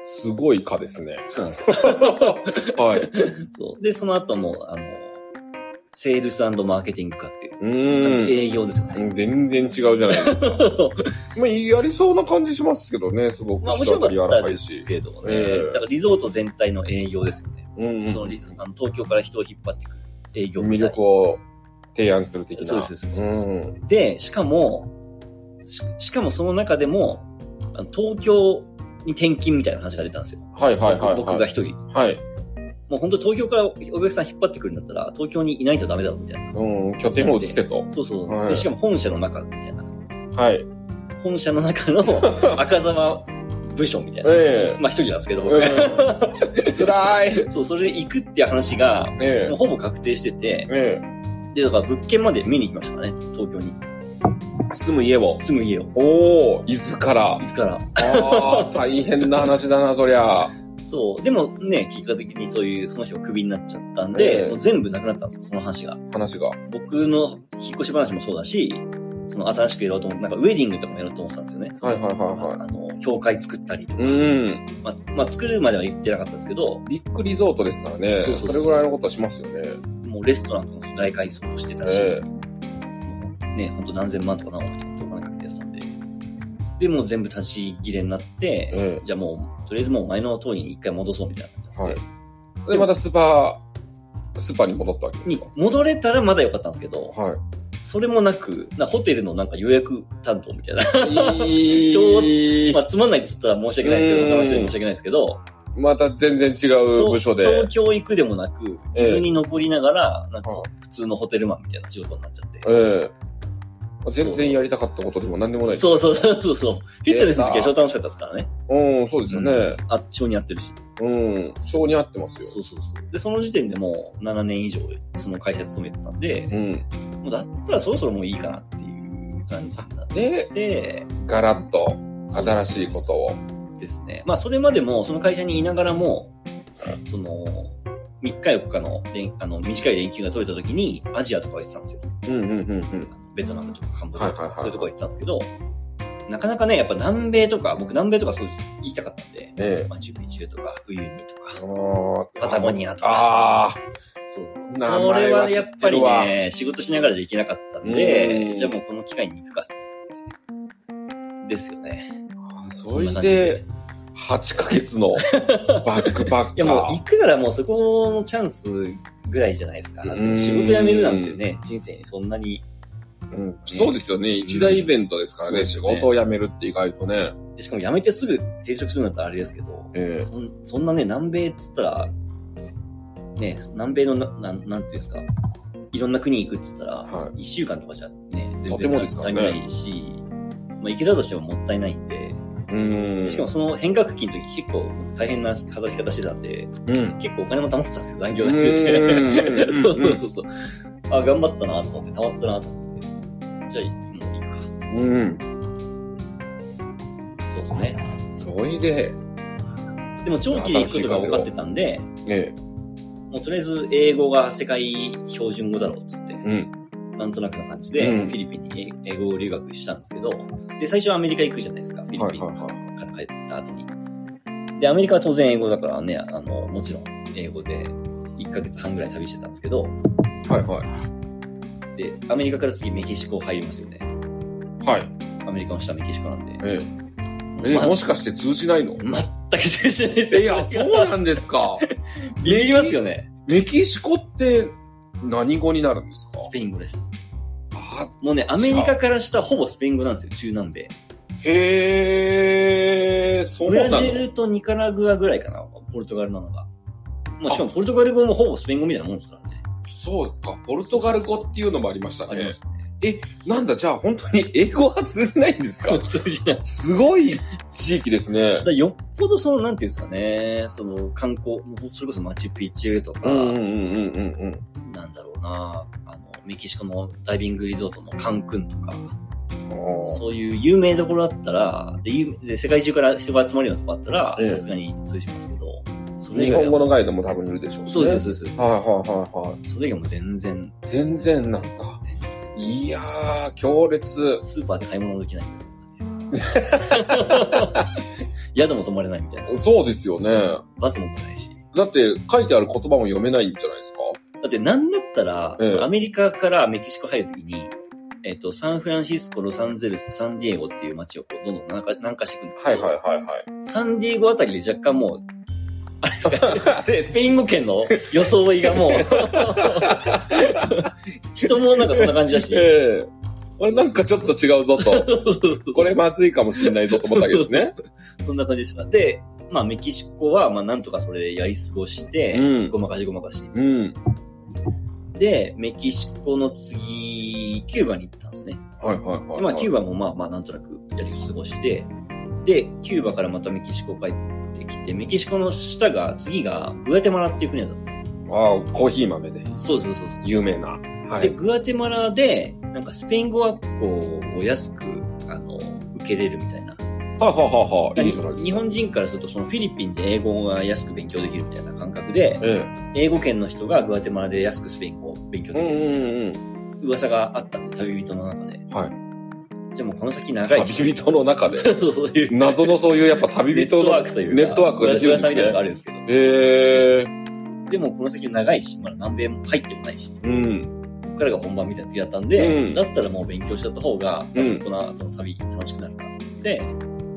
すごい科ですね。そうなんですよ。はい。そう。で、その後も、あの、セールスマーケティング科っていう、うーん。営業ですよね。全然違うじゃないですか。まあ、やりそうな感じしますけどね、すごくまあ面白かったです。けどね。ええだからリゾート全体の営業ですよね。うんうんそのリゾあの東京から人を引っ張ってくる営業魅力を提案する的な。そうですそうですそうでしかも、ししかもその中でも、あの東京に転勤みたいな話が出たんですよ。はいはいはい、はい。僕僕が一人。はい。もう本当東京からお客さん引っ張ってくるんだったら、東京にいないとダメだろみたいな。うん、拠点を移せと。そうそう。はいでしかも本社の中みたいな。はい。本社の中の 赤沢部署みたいな。ええまあ一人なんですけど、僕。うん。つらい。そう、それで行くっていう話が、えもうほぼ確定してて、え。えで、だから物件まで見に行きましたからね、東京に。え。住む家を。住む家を。おー、伊豆からい。つから。ああ、大変な話だな、そりゃ。そう。でもね、結果的にそういう、その人がクビになっちゃったんで、ええもう全部なくなったんですよ、その話が。話が。僕の引っ越し話もそうだし、その新しくやろうと思って、なんかウェディングとかもやろうと思ってたんですよね。はいはいはいはいあの、教会作ったりとか。うん。まあ、まあ、作るまでは言ってなかったですけど、ビッグリゾートですからね。そうそうそうそれぐらいのことはしますよね。もうレストランとかも大改装してたし、えね、ほんと何千万とか何億とかで、もう全部立ち切れになって、ええじゃあもう、とりあえずもう前の通りに一回戻そうみたいな。はい。で、またスーパー、スーパーに戻ったわけですにか戻れたらまだ良かったんですけど、はそれもなく、なホテルのなんか予約担当みたいな。い。ちょうまあ、つまんないっつったら申し訳ないですけど、うん他の人に申し訳ないですけど、また全然違う部署で。東京行くでもなく、ええ普通に残りながら、なんかは普通のホテルマンみたいな仕事になっちゃって。ええ全然やりたかったことでも何でもない。そうそうそうそうそう。フィットネスの時は超楽しかったですからね。うん、そうですよね。あっちにやってるし。うん。性に合ってますよ。そうそうそう。で、その時点でもう7年以上その会社勤めてたんで、うん。もうだったらそろそろもういいかなっていう感じになっで、て、ガラッと新しいことを。ですね。まあそれまでもその会社にいながらも、その、3日4日の連あの短い連休が取れた時にアジアとかは行ってたんですよ。うんうんうんうん。ベトナムとかカンボジアとかそういうとこは行ってたんですけど、なかなかね、やっぱ南米とか、僕南米とかすごい行きたかったんで、ええマチュピチュとか、冬にとあか、ーパタゴニアとか。ああ。そう。名それはやっぱりね、仕事しながらじゃいけなかったんうで、んじゃあもうこの機会に行くかっつって。ですよね。それで、8ヶ月のバックパッカー。いやもう行くならもうそこのチャンスぐらいじゃないですか。うん仕事辞めるなんてね、人生にそんなに。うんそうですよね。一大イベントですからね。ね事を辞めるって意外とね。でしかも辞めてすぐ転職するんだったらあれですけど、ええそんそんなね、南米っつったら、ね、南米のな、なんなんていうんですか、いろんな国行くっつったら、はい一週間とかじゃね、全然もですからね足りないし、まあ行けたとしてももったいないんで、うん。しかもその変革期の時結構大変な働き方してたんで、うん。結構お金も貯まってたんですよ、残業うんやってて。そうそうそう。あ、頑張ったなと思って、貯まったなと思って。じゃあ、もう行くか、つって。うん。そうですね。それで、でも長期で行くことが分かってたんで、ええ。もうとりあえず英語が世界標準語だろうっつって、うん。なんとなくな感じで、うんフィリピンに英語留学したんですけど、で、最初はアメリカ行くじゃないですか、フィリピンから帰った後に。で、アメリカは当然英語だからね、あの、もちろん英語で1ヶ月半ぐらい旅してたんですけど、はいはで、アメリカから次メキシコ入りますよね。い。はい。アメリカの下メキシコなんで。ええ。え、まもしかして通じないの？全く通じないですよ。いや、そうなんですか。ビビりますよね。メキシコって何語になるんですか？スペイン語です。あもうね、アメリカから下はほぼスペイン語なんですよ、中南米。へえ、そうブラジルとニカラグアぐらいかな、ポルトガルなのが。まあ、しかもポルトガル語もほぼスペイン語みたいなもんですからね。そうか、ポルトガル語っていうのもありましたねね。なんだ、じゃあ本当に英語は通じないんですか？通じない。すごい地域ですねだ。よっぽどその、なんていうんですかね、その観光、それこそマチュピチュとか、うんうんうんうんうんなんだろうな、あの、メキシコのダイビングリゾートのカンクンとか、うん。そういう有名どころだったら、で、世界中から人が集まるようなとこあったらええ、さすがに通じますけど、それ以日本語のガイドも多分いるでしょうしね。そうです、そうです。はいはいはいはい。それ以外も全然、全然なんだ。全然。いやー、強烈。スーパーで買い物できないみたいな感じです。宿も泊まれないみたいな。そうですよね。バスも来ないし。だって書いてある言葉も読めないんじゃないですかだってなんだったら、ええアメリカからメキシコ入るときに、えっ、と、サンフランシスコ、ロサンゼルス、サンディエゴっていう街をこうどんどん南下していくんですけど、はいはいはいはい。サンディエゴあたりで若干もう、あ れスペイン語圏の装いがもう、人もなんかそんな感じだし、ええあれなんかちょっと違うぞと。これまずいかもしれないぞと思ったわけですね。そんな感じでした。で、まあメキシコは、まあなんとかそれでやり過ごして、うんごまかしごまかし。うん。で、メキシコの次、キューバに行ったんですね。はいはいはい、はい。まあ、キューバもまあまあ、なんとなくやり過ごして、で、キューバからまたメキシコ帰ってきて、メキシコの下が、次が、グアテマラっていう国なんですね。ああ、コーヒー豆でそうそうそうそう。有名な。はで、い。グアテマラで、なんかスペイン語学校を安く、あの、受けれるみたいな。はあ、はあはあはあ、いいじゃないですか。日本人からすると、そのフィリピンで英語が安く勉強できるみたいな感覚で、え英語圏の人がグアテマラで安くスペイン語を勉強え。うできる。んうんうん噂があったんで、旅人の中で。うん。はい。でもこの先長い。旅人の中で。そういう。謎のそういうやっぱ旅ネット人のワークというか。ネットワークができるんですブラジルさんみたいなのがあね。るんですけど。へえ。でもこの先長いし、まだ南米も入ってもないし、うん。ここからが本番みたいな時だったんで、うんだったらもう勉強しちゃった方が、多うん分この後の旅楽しくなるかと思って、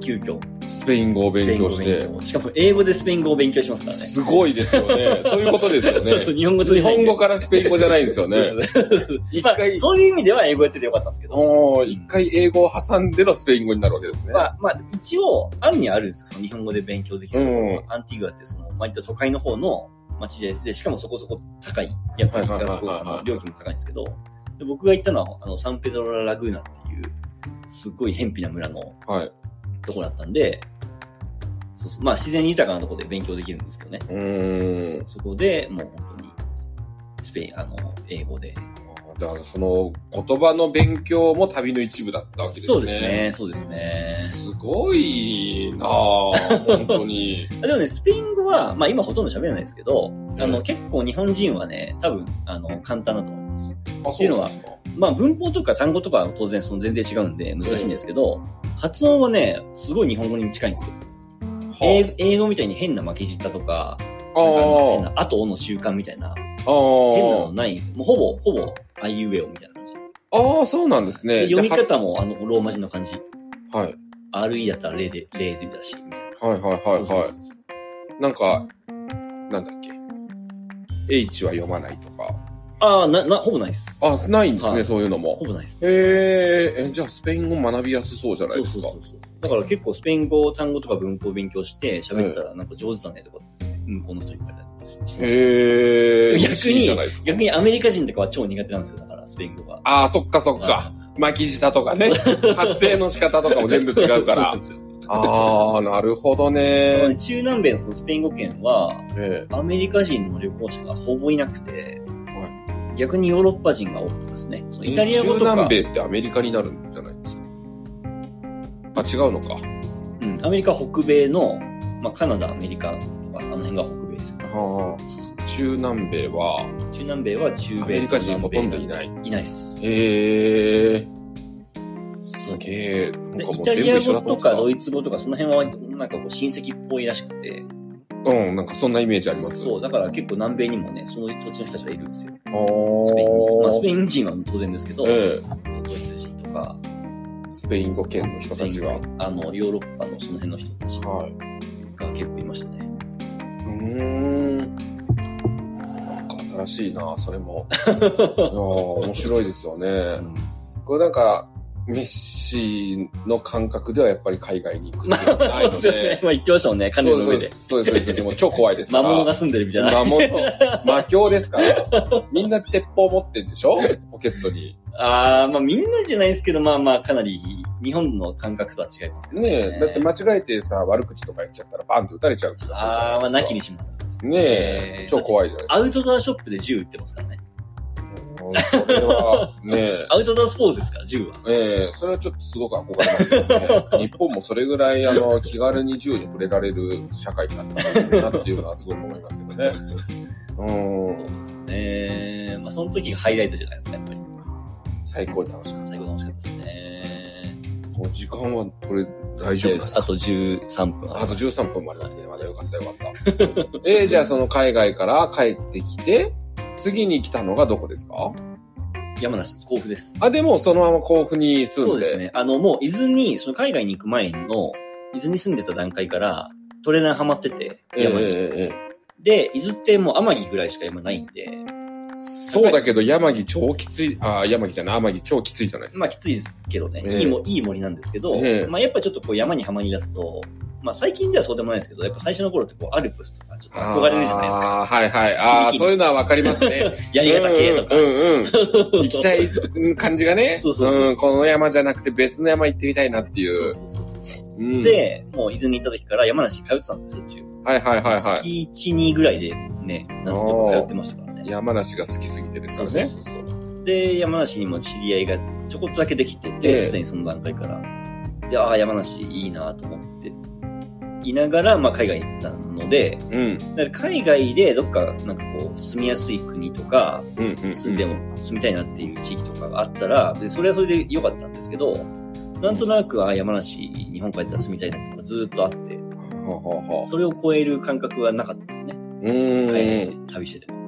急遽、スペイン語を勉強してしかも英語でスペイン語を勉強しますからね。すごいですよね。そういうことですよね。日本語通日本語からスペイン語じゃないんですよね。一回、そういう意味では英語やっててよかったんですけど、一回英語を挟んでのスペイン語になるわけですね。まあ、まあ、一応、あるにはあるんですよ。その日本語で勉強できる。うんアンティグアって、その、割と都会の方の街で、で、しかもそこそこ高い。やっぱり学の料金も高いんですけど、で僕が行ったのは、あの、サンペドロラ・ラグーナっていう、すっごい偏僻な村のはい。とこだったんで、そうそう。まあ、自然豊かなところで勉強できるんですけどね。うーん。そこでもう本当に、スペイン、あの、英語で。だからその言葉の勉強も旅の一部だったわけですね。そうですね、そうですね。すごいなぁ、本当に。でもね、スペイン語は、まあ今ほとんど喋れないですけど、あの、うん結構日本人はね、多分、あの、簡単だと思います。あ、そうなんですかまあ文法とか単語とかは当然その全然違うんで難しいんですけど、発音はね、すごい日本語に近いんですよ。英語英語みたいに変な巻き舌とか、あなんか変ーな後おの習慣みたいな、あ変なのー。ないんですよ。もうほぼ、ほぼ、あいうえおみたいな感じ。あー、そうなんですね。で読み方もあの、ローマ字の感じ。あはい。RE だったら0で、0でだし、みたいな。はいはいはいはい。なんか、なんだっけ。H は読まないとか。ああ、な、な、ほぼないです。あ、ないんですね、はいそういうのもほ。ぼないです。へえ、えじゃあスペイン語学びやすそうじゃないですか。そうそうそうそう。だから結構スペイン語、単語とか文法を勉強して喋ったらなんか上手だねとかって、向こうの人に言われたりしてへえ。逆に逆にアメリカ人とかは超苦手なんですよ。だから、スペイン語が。ああ、そっかそっか。巻き舌とかね。発声の仕方とかも全部違うからそうなん。ですよ。ああ、なるほどね。中南米のそのスペイン語圏は、えアメリカ人の旅行者がほぼいなくて、は逆にヨーロッパ人が多かったですね。そのえイタリア語とか、中南米ってアメリカになるんじゃないですか？あ、違うのか。うん、アメリカは北米の、まあ、カナダ、アメリカとか、あの辺が北米です。はあ、中南米は？中南米は中米アメリカ人ほとんどいない。いないです。へえ。すげえ。なんでかもうイタリア全部一緒だ語とかドイツ語とかその辺はなんかこう親戚っぽいらしくて、た。うん、なんかそんなイメージあります。そう、だから結構南米にもね、そのそっちの人たちがいるんですよ。あスペインに。まあスペイン。人は当然ですけど、えドイツ人とか、え。スペイン語圏の人たちが。あの、ヨーロッパのその辺の人たちはい。が結構いましたね。うーん。なんか新しいな、それも。いやー面白いですよね。これなんか、メッシの感覚ではやっぱり海外に行くっていうのがないの そうですよねで。。まあ言ってましたもんね、カヌーの上で。そうです、そうです、そうです。もう超怖いですから。魔物が住んでるみたいな。魔物。魔境ですから。みんな鉄砲持ってんでしょ？ポケットに。ああ、まあみんなじゃないですけど、まあまあかなり日本の感覚とは違いますよね。ねえ、だって間違えてさ、悪口とか言っちゃったらバンって撃たれちゃう気がするじゃああ、まあないですか。なきにしもあらずです。ねえ、超怖いじゃないですか。アウトドアショップで銃撃ってますからね。うんそれは、ねえ。アウトドアスポーツですか？ら、銃は。ええそれはちょっとすごく憧れますよね。日本もそれぐらい、あの、気軽に銃に触れられる社会になったなっていうのはすごく思いますけどね。うん。そうですね。まあその時がハイライトじゃないですか、やっぱり。最高に楽しかっ最後楽しかったですね。た。もう時間は、これ、大丈夫ですかあと13分あと13分もありますね。まだよかったよかった。えー、じゃあその海外から帰ってきて、次に来たのがどこですか？山梨、甲府です。あ、でもそのまま甲府に住んで。そうですね。あの、もう伊豆に、その海外に行く前の、伊豆に住んでた段階から、トレーナーハマってて、ええ山に。えええで、伊豆ってもう天城ぐらいしか山ないんで、えそうだけど山木超きつい、あ、山木じゃない、天城超きついじゃないですか。まあきついですけどね、ええいいもいい森なんですけど、ええまあやっぱちょっとこう山にはまり出すと、まあ最近ではそうでもないですけど、やっぱ最初の頃ってこうアルプスとかちょっと憧れるじゃないですか。あーはいはい。ああ、そういうのはわかりますね。槍ヶ岳とか。うんうんうん。行きたい感じがね。そうそうそうこの山じゃなくて別の山行ってみたいなっていう。そうそうそうで、もう伊豆に行った時から山梨通ってたんですよ、しょっちゅう。はいはいはいはい。月1、2ぐらいでね、夏とか通ってましたからね。山梨が好きすぎてですそうからね。そうそうそう。で、山梨にも知り合いがちょこっとだけできてええて、すでにその段階から。で、ああ、山梨いいなと思って、いながら、まあ海外に行ったので、うん。だから海外でどっかなんかこう住みやすい国とか。住んでも住みたいなっていう地域とかがあったら、でそれはそれで良かったんですけど、なんとなく、あ、山梨、日本帰ったら住みたいなっていうのがずーっとあって、それを超える感覚はなかったですよね。うん。って旅してても。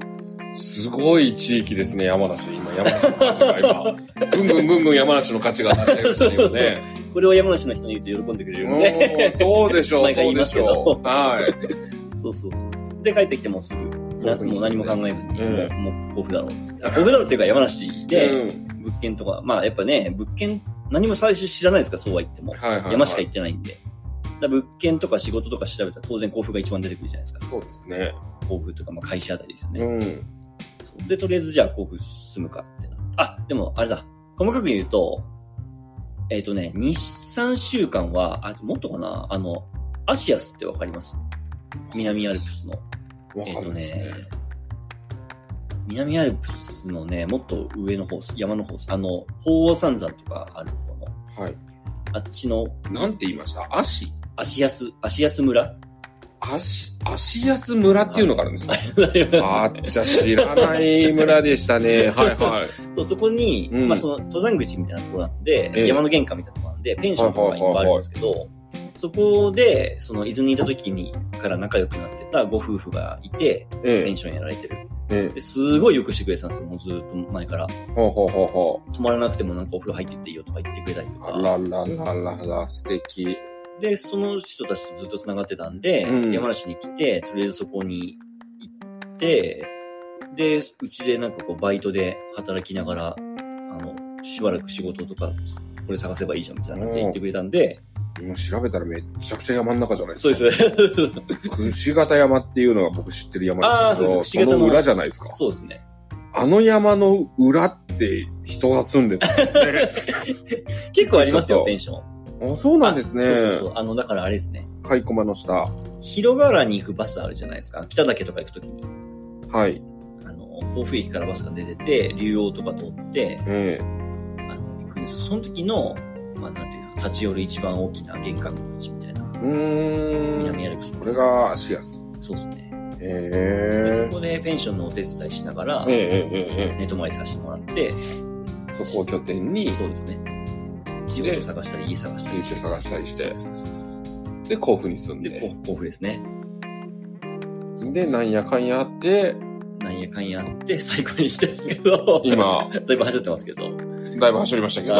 すごい地域ですね、山梨。今、山梨の価値が今。ぐんぐんぐんぐん山梨の価値が上がっちゃいましたね、今ね。これを山梨の人に言うと喜んでくれるんで。うんそうでしょう、毎回そうでし言いますけどょう。はい。そうそうそうそう。で、帰ってきてもうすぐ、なもう何も考えずに、うんもう甲府だろうっつって。あ甲府だろうっていうか山梨で、うん物件とか、まあやっぱね、物件、何も最初知らないですか、そうは言っても。はいはいはい山しか行ってないんで。物件とか仕事とか調べたら当然甲府が一番出てくるじゃないですか。そうですね。甲府とか、まあ会社あたりですよね。うん。で、とりあえずじゃあ甲府住むかってなって。あ、でもあれだ。細かく言うと、えっ、とね、2、3週間は、あ、もっとかな？あの、アシアスってわかります？南アルプスの。わえっ、とかんないですね。ね。、南アルプスのね、もっと上の方、山の方、あの、鳳凰三山とかある方の、はい。あっちの、なんて言いました？足足安、足安村？足、足安村っていうのがあるんですかああーじゃあ知らない村でしたね。はいはい。そう、そこに、うんまあその登山口みたいなところなんで、ええ山の玄関みたいなところなんで、ペンションとかがいっぱいあるんですけど、そこで、その伊豆にいた時にから仲良くなってたご夫婦がいて、えペンションやられてる。え、すごいよくしてくれてたんですよ、もうずっと前から。え、ほうほうほうほ泊まらなくてもなんかお風呂入ってっていいよとか言ってくれたりとう。か。あららららら、素敵。で、その人たちとずっと繋がってたんで、うん山梨に来て、とりあえずそこに行って、で、うちでなんかこうバイトで働きながら、あの、しばらく仕事とか、これ探せばいいじゃんみたいな感じで言ってくれたんで、今調べたらめっちゃくちゃ山の中じゃないですか。そうですね。串形山っていうのが僕知ってる山ですけど、あーそうです串形の裏じゃないですか。そうですね。あの山の裏って人が住んでたんですね。結構ありますよ、そうそうペンション。あ、そうなんですね。そうそうそう。あの、だからあれですね。カイコマの下。広川原に行くバスあるじゃないですか。北岳とか行くときに。はい。あの、甲府駅からバスが出てて、竜王とか通って、えあの、行くんですその時の、まあ、なんていうか、立ち寄る一番大きな玄関口みたいな。えうーん。南アルプス。これが足安。そうですね。へえ。でそこでペンションのお手伝いしながら、えええええ寝泊まりさせてもらって、えそこを拠点に、そうですね。仕事探したり、家探したり。家探したりしてで、甲府に住んで、で。甲甲府ですね。で、なんやかんやあって、なんやかんやあって、最高に来てますけど、今、だいぶ走ってますけど、だいぶ走りましたけど、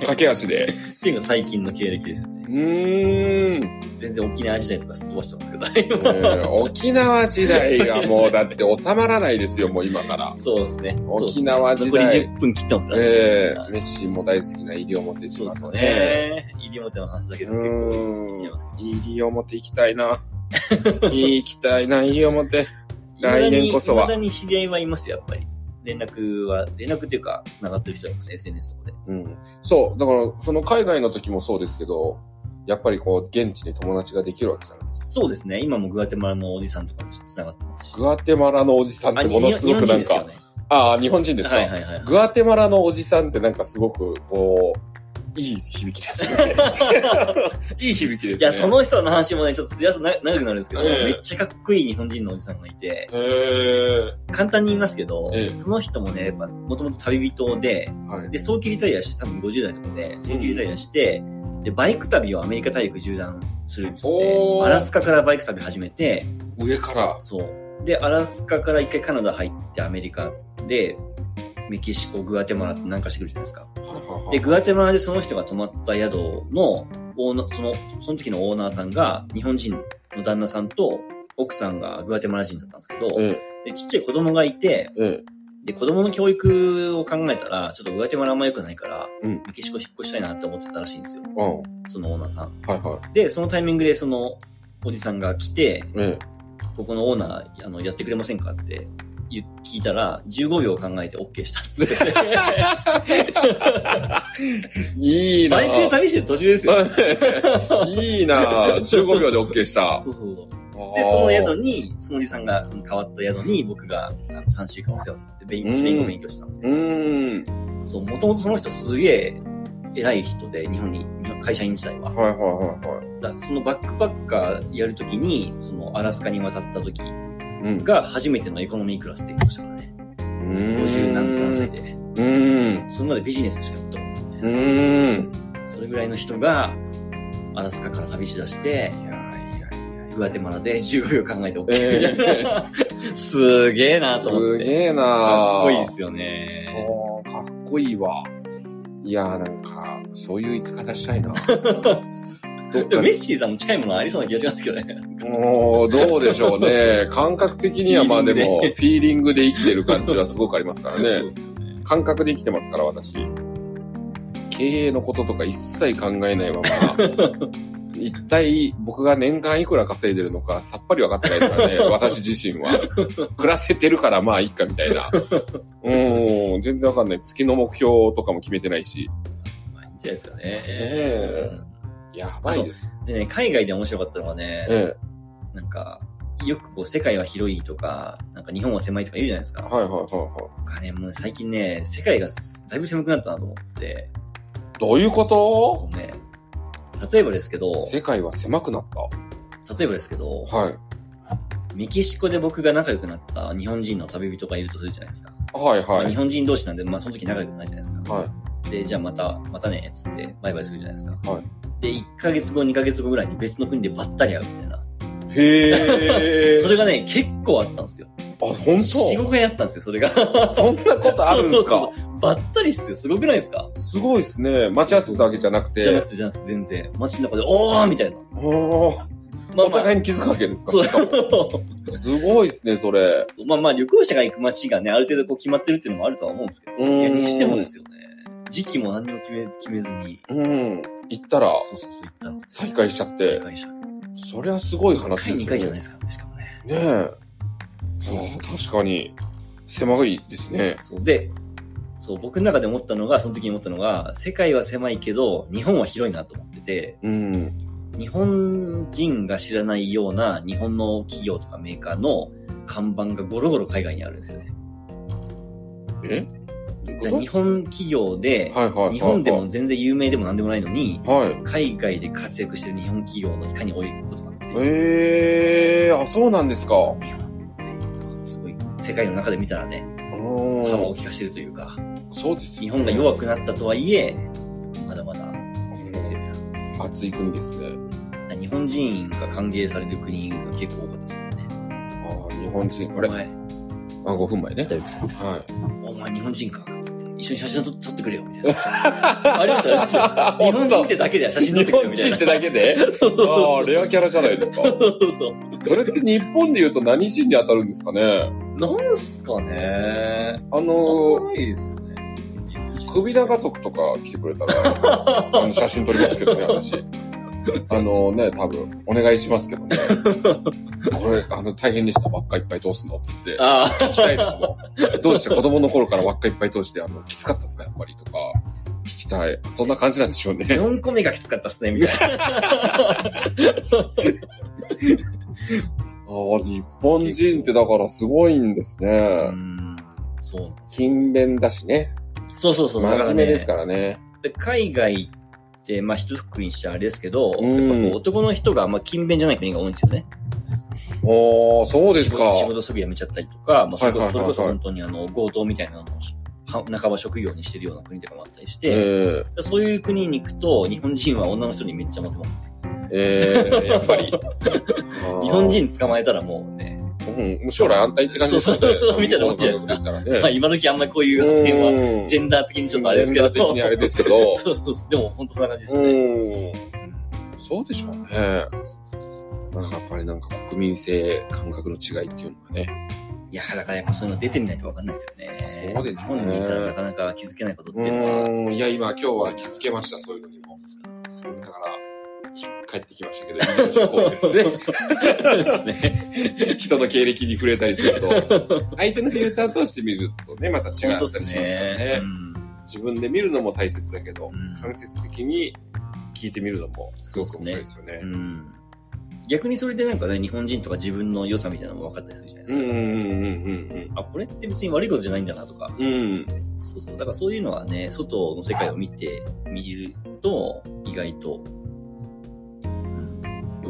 駆け足で。っていうのが最近の経歴ですよね。うーん。全然沖縄時代とかすっ飛ばしてますけど、えー沖縄時代がもうだって収まらないですよ、もう今から。そうですね。沖縄時残り代。10分切ってますからね。ええはいメッシも大好きな西表そうですよ島とね。ね。西表の話だけうど結構ーんいっちゃいますけ。西表行きたいな。行きたいな、西表。ど。来年こそは未だに知り合いはいますよ、やっぱり。連絡は、連絡っていうか、繋がってる人はいますね、SNS とかで。うん。そう。だから、その海外の時もそうですけど、やっぱりこう、現地で友達ができるわけじゃないですか。そうですね。今もグアテマラのおじさんとかと繋がってますし。グアテマラのおじさんってものすごくなんか。ああ、日本人ですか、はいはいはい。グアテマラのおじさんってなんかすごく、こう、いい響きですね。いい響きですね。いや、その人の話もね、ちょっとすやすな長くなるんですけど、ええめっちゃかっこいい日本人のおじさんがいて、へえ。簡単に言いますけど、ええその人もね、やっぱ、もともと旅人で、はい。で、早期リタイアして、多分50代とかで、早期リタイアして、で、バイク旅をアメリカ大陸縦断するっつってアラスカからバイク旅始めて、上から。そう。で、アラスカから一回カナダ入ってアメリカで、メキシコ、グアテマラって南下してくるじゃないですか。で、グアテマラでその人が泊まった宿のオーナー、その、その時のオーナーさんが日本人の旦那さんと奥さんがグアテマラ人だったんですけど、えでちっちゃい子供がいて、え、えで、子供の教育を考えたら、ちょっとグアテマラあんま良くないから、うんメキシコ引っ越したいなって思ってたらしいんですよ。え、うん。そのオーナーさん。はいはで、そのタイミングでそのおじさんが来て、い。えここのオーナー、あの、やってくれませんかって言聞いたら、15秒考えて OK したっつっ。いいなバイクで旅してる途中ですよ。いいな15秒で OK した。そうそうそう。で、その宿に、そのおじさんが変わった宿に、僕があの3週間お世話になって、勉スペイン語勉強してたんですよ。うーん。そう、もともとその人すげえ偉い人で、日本に、日本会社員時代は。はいはいはいはい。だそのバックパッカーやるときに、そのアラスカに渡った時うん。が初めてのエコノミークラスって言ってましたからね。50何何歳で。うーん。それまでビジネスしか乗ったことないみたいうん。それぐらいの人が、アラスカから旅しだして、いや。グアテマラで15秒考えて OK えみたいな。すげえなと思って。すげえなかっこいいですよね。おーかっこいいわ。いやーなんか、そういう生き方したいな。でもメッシーさんも近いものありそうな気がしますけどね。もう、どうでしょうね。感覚的にはまあでも、フィーリングで生きてる感じはすごくありますからね。ね。感覚で生きてますから、私。経営のこととか一切考えないまま、一体僕が年間いくら稼いでるのかさっぱり分かってないからね、私自身は。暮らせてるからまあいいかみたいな。うん、全然わかんない。月の目標とかも決めてないし。まあいいんじゃないですかね。えやばいです。でね、海外で面白かったのはね、えなんか、よくこう、世界は広いとか、なんか日本は狭いとか言うじゃないですか。えはいはいはいは僕はね、もう最近ね、世界がだいぶ狭くなったなと思ってて、い。どういうこと？そうね、例えばですけど、世界は狭くなっ例えばですけど、た。はい。メキシコで僕が仲良くなった日本人の旅人がいるとするじゃないですか。はいまあはい。日本人同士なんで、まあその時仲良くないじゃないですか。はい。で、じゃあまた、またね、つってバイバイするじゃないですか。はいで、1ヶ月後、2ヶ月後ぐらいに別の国でばったり会うみたいな。へえ。それがね、結構あったんですよ。あ、本4、当5回あったんですよ、それが。そんなことあるんですか？そうそうそうばったりっすよ。すごくないですか？すごいですね。待ち合わせたわけじゃなくて。じゃなくて、じゃなくて、全然。街の中で、おーみたいな。おーまあまあお互い、に気づくわけですか？そう。すごいですね、それ。そうまあまあ、旅行者が行く街がね、ある程度こう決まってるっていうのもあるとは思うんですけど。いや、にしてもですよね。時期も何にも決め、決めずに。うん。行ったら、そうそうそう、行ったの。再会しちゃって、正解者。そりゃすごい話です回よ、ね。2回じゃないですかね、しかもね。ねえ。そう、確かに、狭いですね。そう。で、そう、僕の中で思ったのが、その時に思ったのが、世界は狭いけど、日本は広いなと思ってて、うん。日本人が知らないような日本の企業とかメーカーの看板がゴロゴロ海外にあるんですよね。え？日本企業で。日本でも全然有名でもなんでもないのに、はい。海外で活躍してる日本企業のいかに多いことがあって、ええー、あ、そうなんですか。日本って、すごい、世界の中で見たらね、う幅をん。利かしてるというか、そうですね本が弱くなったとはいえ、まだまだ強いな。だか暑い国ですね。ら日本人が歓迎される国が結構多かったですよね。ああ、日本人。あれ？お前、あ、5分前ね。大丈夫ですかはい。お前日本人かつって。一緒に写真撮撮ってくれよ、みたいな。ありました、ありました。日本人ってだけで写真撮ってくれよ、みたいな。日本人ってだけで？ああ、レアキャラじゃないですか。そうそうそれって日本で言うと何人に当たるんですかね？なんすかねあのないですよね。首長族とか来てくれたら、あの写真撮りますけどね、私。あのね、多分、お願いしますけどね。これ、あの、大変でした。輪っかいっぱい通すの、つって。あ聞きたいですもん。どうでした？子供の頃から輪っかいっぱい通して、あの、きつかったですか？やっぱりとか。聞きたい。そんな感じなんでしょうあ、ね。4個目がきつかったっすね、みたいな。ああ、日本人ってだからすごいんですうね。ん。そうなんです勤勉だしね。そうそうそう。真面目ですらからね。ね。で海外って、まあ、一括りにしちゃあれですけど、うんやっぱこう男の人が、まあ、勤勉じゃない国が多いんですよね。おー、そうですか。仕事仕事すぐ辞めちゃったりとか、まあ、それこそそれこそ本当にあの、強盗みたいなのを、は半ば職業にしてるような国とかもあったりして、ええそういう国に行くと、日本人は女の人にめっちゃモテますね。ええやっぱり。日本人捕まえたらもうね、うん、もう将来安泰って感じですよね。そうそうみたいなもんじゃないですかね。まあ今時あんまりこういう点は、うんジェンダー的にちょっとあれですけど。ジェンダー的にあれですけど そうそう。でも本当そんな感じでしたね。うん。そうでしょうね。なんかやっぱりなんか国民性感覚の違いっていうのがね。いや、だからやっぱそういうの出てみないとわかんないですよね。そうですね日本にいたらなかなか気づけないことってういうのは。いや、今今日は気づけました、そういうのにも。帰ってきましたけど、異業種交ですね。そ うですね。人の経歴に触れたりすると、相手のフィルター通して見るとね、また違ったりしますからね。うん自分で見るのも大切だけど、うん間接的に聞いてみるのもすごく面白いですよね。うん逆にそれでなんかね、日本人とか自分の良さみたいなのも分かったりするじゃないですか。うんうんうんあ、これって別に悪いことじゃないんだなとか。うんうん。うん。そうそう。だからそういうのはね、外の世界を見てみると、意外と、うん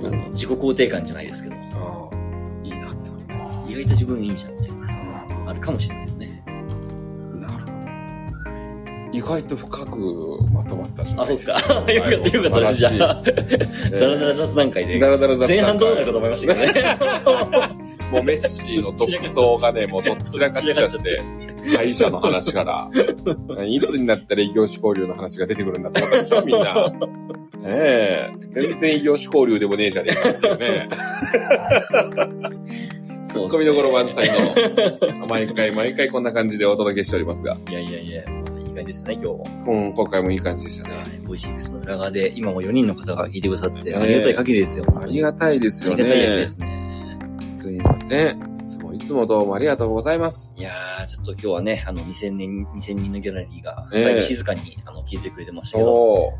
あの自己肯定感じゃないですけど、ああ、いいなって思ってます。意外と自分いいじゃんみたいな、ああるかもしれないですね。あ、なるほど。意外と深くまとまったじゃなあ、いそうでか。ですすか。よかった、よかったです。じゃあ、だらだら雑談会で。だらだら雑談会前半どうなるかと思いましたけどね。もうメッシーの独走がね、もうどっちらかっちゃって、会社の話から、いつになったら異業種交流の話が出てくるんだと思ったでしょ、みんな。ねえ。全然異業種交流でもねえじゃねえかっていうね。ツッコミどころ満載の、毎回毎回こんな感じでお届けしておりますが、いやいやいや、まあいい感じでしたね、今日も。うん、今回もいい感じでしたはね。い、 Voicy ですの裏側で、今も4人の方が聞いてくださって、ねありがたい限りですよ。ありがたいですよありがたいでね。すね。すいません。いつもいつもどうもありがとうございます。いやー、ちょっと今日はね、あの、2000人、2000人のギャラリーが、ええだいぶ静かに、あの、聞いてくれてましたけど。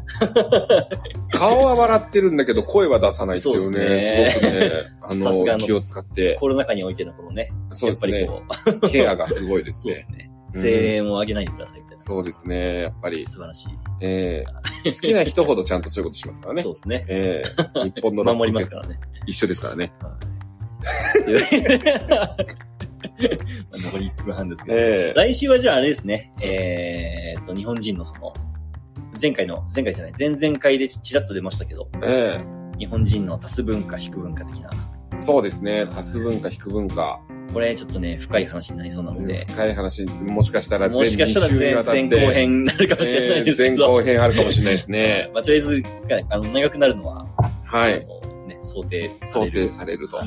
顔は笑ってるんだけど、声は出さないっていうね、ですねすごくね、あの、さすがの気を使って、コロナ禍においてのこのね、そうですねやっぱり、こう、ケアがすごいですねそうで。すね。うん声援を上げないでくださいみたいな。そうですね、やっぱり、素晴らしい。ええ好きな人ほどちゃんとそういうことしますからねそう。ですね。ええ日本のロック守りますからね。一緒ですからね。残り1分半ですけど。ええ。来週はじゃああれですね、えーっと、日本人のその、前回の、前回じゃない、前々回でちらっと出ましたけど、え日本人の多数文化、非文化的な、えそうですね、多数文化、非文化、これちょっとね、深い話になりそうなので、深い話、もしかしたら全もしかしたら2週に前後編になるかもしれないですけええ前ど、後編あるかもしれないですね。まあ、とりあえず、あの、長くなるのは、はい。ね、想定さ想定されると。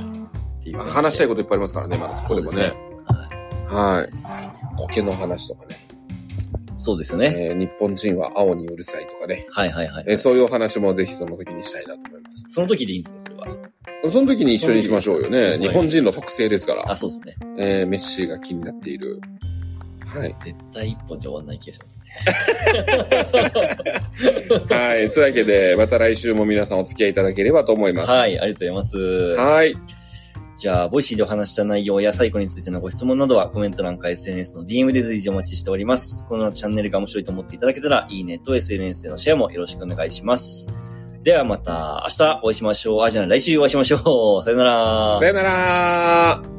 っていう。話したいこといっぱいありますからね、まだそこでもね。はいはい。苔の話とかね。そうですよね。えー日本人は青にうるさいとかね。はいはいはい。えーそういうお話もぜひその時にしたいなと思います。その時でいいんですか、それは？その時に一緒にしましょうよはね。い日本人の特性ですから。あ、そうですね。えーメッシーが気になっている。はい。絶対一本じゃ終わんない気がしますね。はい。そういうわけで、また来週も皆さんお付き合いいただければと思います。はい、ありがとうございます。はい。じゃあ、 Voicy でお話した内容やサイコについてのご質問などはコメント欄か SNS の DM で随時お待ちしております。このチャンネルが面白いと思っていただけたら、いいねと SNS でのシェアもよろしくお願いします。ではまた明日お会いしましょう。あ、じゃあ来週お会いしましょう。さよなら。さよなら